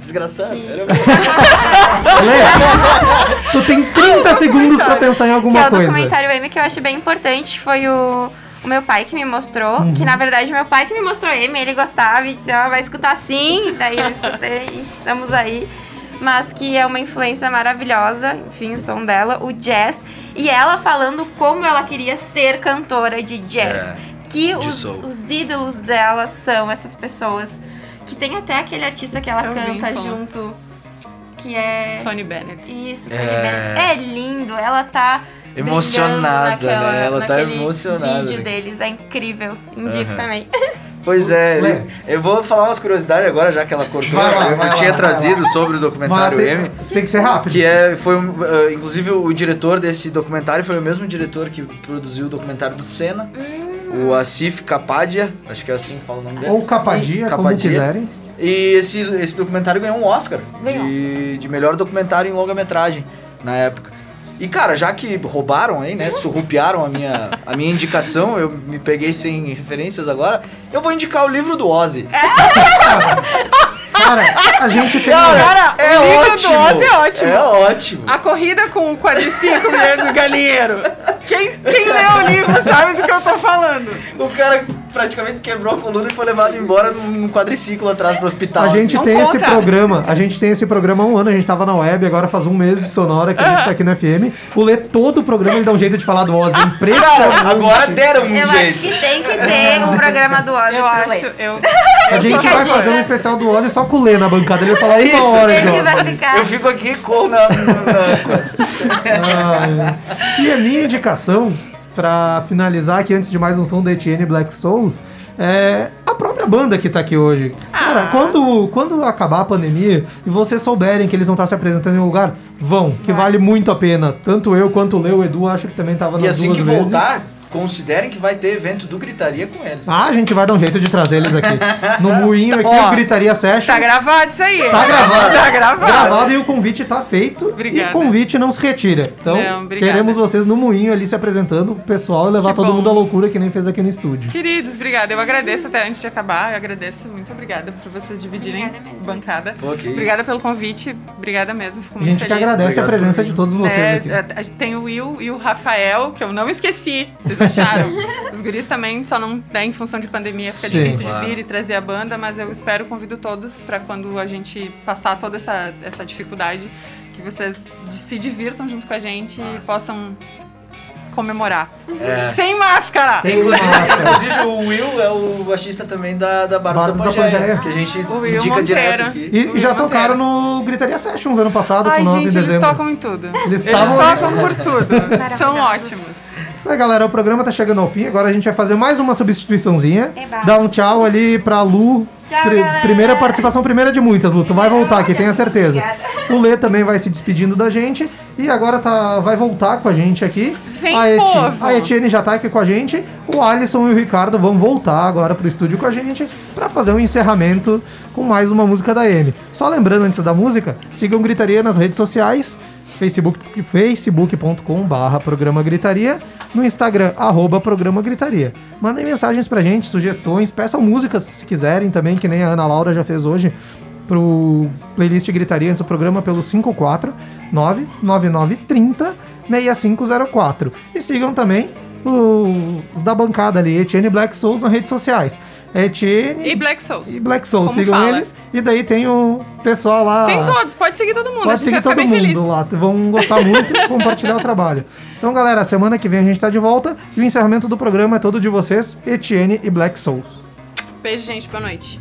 Desgraçado. Que- Era Lê, tu tem 30 segundos pra pensar em Que é alguma o coisa. documentário Amy que eu acho bem importante. Foi o, o meu pai que me mostrou. Uhum. Que na verdade meu pai que me mostrou Amy. Ele gostava e disse: Ó, vai escutar sim. Daí eu escutei <laughs> e estamos aí. Mas que é uma influência maravilhosa. Enfim, o som dela, o jazz. E ela falando como ela queria ser cantora de jazz. É, que de os, os ídolos dela são essas pessoas. Que tem até aquele artista que ela Eu canta então. junto. Que é. Tony Bennett. Isso, Tony É. Bennett. É lindo, ela tá Emocionada, naquela- né? Ela tá emocionada. vídeo deles, é incrível. Indico Aham. também. <laughs> Pois é, eu vou falar umas curiosidades agora, já que ela cortou. Vai lá, eu vai lá, tinha vai trazido sobre o Mas documentário tem, M. tem que ser rápido. Que é, foi um, uh, inclusive o diretor desse documentário foi o mesmo diretor que produziu o documentário do Senna, o Asif Kapadia, acho que é assim que fala o nome dele. Ou capadia, como Capadia. quiserem. E esse, esse documentário ganhou um Oscar Ganhou. de, de melhor documentário em longa-metragem na época. E cara, já que roubaram aí, né, surrupiaram a minha, a minha indicação, eu me peguei sem referências agora, eu vou indicar o livro do Ozzy. <laughs> <laughs> Cara, a gente tem. Cara, é o livro ótimo. do Ozzy é ótimo. É ótimo. A corrida com o quadriciclo e do galinheiro. Quem, quem lê o livro sabe do que eu tô falando. O cara praticamente quebrou a coluna e foi levado embora num quadriciclo atrás pro hospital. A gente Não tem esse conta. programa, a gente tem esse programa há um ano, a gente tava na web, agora faz um mês de sonora que a gente tá aqui no FM. O Lê todo o programa ele dá um jeito de falar do Ozzy. é Impressionante. Cara, agora deram um Eu jeito. acho que tem que ter um programa do Ozzy Eu acho, <laughs> eu... A gente vai fazer um especial do Ozzy só com o Lê na bancada. Ele vai falar Isso, uma hora Ele vai ficar. Eu fico aqui com na, na- E a minha indicação, pra finalizar aqui antes de mais um som da Etienne Black Souls, é a própria banda que tá aqui hoje. Cara, quando, quando acabar a pandemia e vocês souberem que eles vão estar se apresentando em um lugar, vão, que vale muito a pena. Tanto eu quanto o Leo, o Edu, acho que também tava nas E assim duas que vezes. voltar, considerem que vai ter evento do Gritaria com eles. Ah, a gente vai dar um jeito de trazer eles aqui. <laughs> No moinho aqui, Ó, o Gritaria Sessions. Tá gravado isso aí. Tá gravado. Tá gravado. Gravado e o convite tá feito. Obrigada. E o convite não se retira. Então, Não, queremos vocês no moinho ali se apresentando, o pessoal e levar Que todo bom. mundo à loucura que nem fez aqui no estúdio. Queridos, obrigada. Eu agradeço até antes de acabar. Eu agradeço. Muito obrigada por vocês dividirem Obrigada bancada. Pô, que isso. Obrigada pelo convite. Obrigada mesmo. Fico A muito gente que feliz. agradece a presença de todos vocês É, aqui. a- a gente tem o Will e o Rafael, que eu não esqueci. Vocês acharam? <laughs> Os guris também, só não, né, em função de pandemia, fica Sim. difícil Claro. de vir e trazer a banda, mas eu espero, convido todos para quando a gente passar toda essa, essa dificuldade, que vocês se divirtam junto com a gente e possam comemorar. É. Sem máscara! Sem Inclusive, máscara. inclusive o Will é o baixista também da, da Bardos da da Pangeia, que a gente O Will indica direto Monteiro. aqui. E já Monteiro. tocaram no Gritaria Sessions ano passado Ai, com nós gente, em eles dezembro. tocam em tudo. Eles Eles tocam por tudo. <laughs> São ótimos. Isso aí, galera. O programa tá chegando ao fim. Agora a gente vai fazer mais uma substituiçãozinha. Eba. Dá um tchau ali pra Lu. Tchau, Pri- galera. primeira participação, primeira de muitas, Lu. Tu vai voltar aqui, tenha certeza. Obrigada. O Lê também vai se despedindo da gente. E agora tá, vai voltar com a gente aqui. Vem, a Eti- povo! A Etienne já tá aqui com a gente. O Alisson e o Ricardo vão voltar agora pro estúdio com a gente pra fazer um encerramento com mais uma música da M. Só lembrando antes da música, sigam Gritaria nas redes sociais. Facebook, facebook.com barra programa gritaria, no Instagram, arroba programa gritaria. Mandem mensagens pra gente, sugestões, peçam músicas se quiserem também, que nem a Ana Laura já fez hoje, pro playlist gritaria antes do programa pelo 54 99930 6504. E sigam também os da bancada ali, Etienne Black Souls nas redes sociais. Etienne e Black Souls. E Black Souls, sigam fala. eles. E daí tem o pessoal lá. Tem todos, pode seguir todo mundo, pode a gente seguir vai todo mundo feliz. lá. Vão gostar muito e compartilhar o trabalho. Então, galera, semana que vem a gente tá de volta e o encerramento do programa é todo de vocês, Etienne e Black Souls. Beijo, gente, boa noite.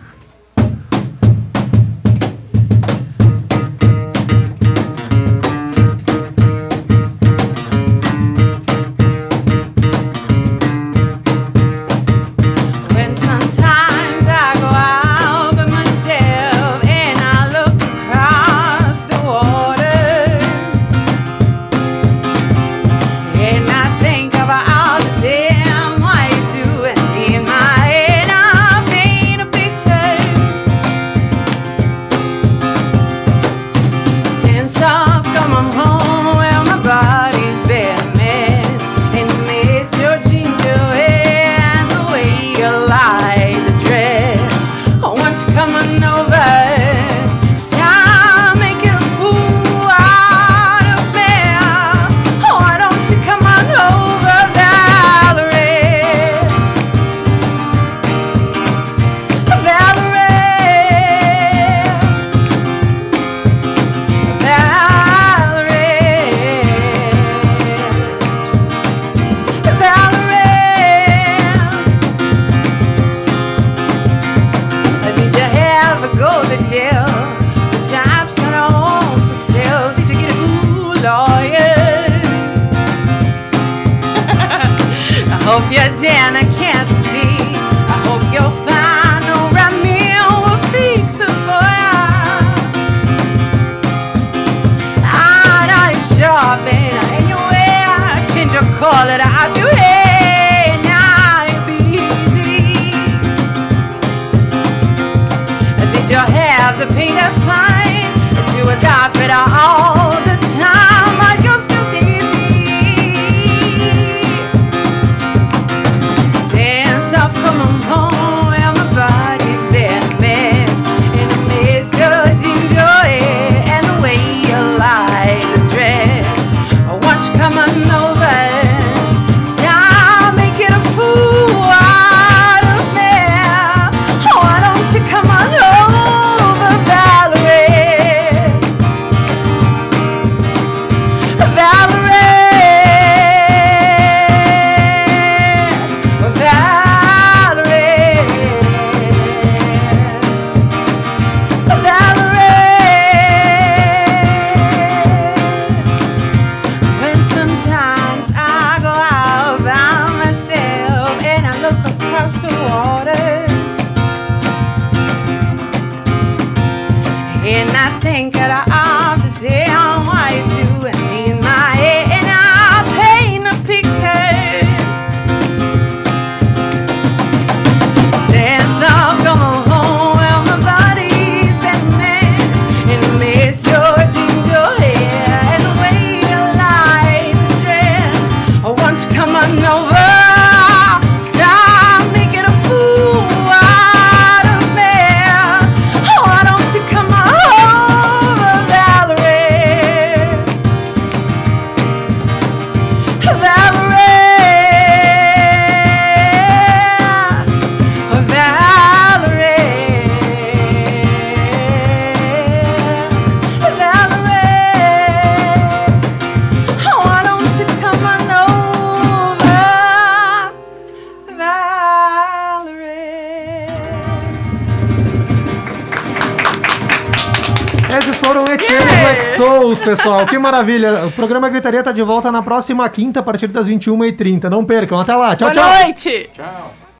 pessoal, que maravilha. O programa Gritaria tá de volta na próxima quinta, a partir das 21h30. Não percam. Até lá. Tchau, Boa tchau. Boa noite. Tchau.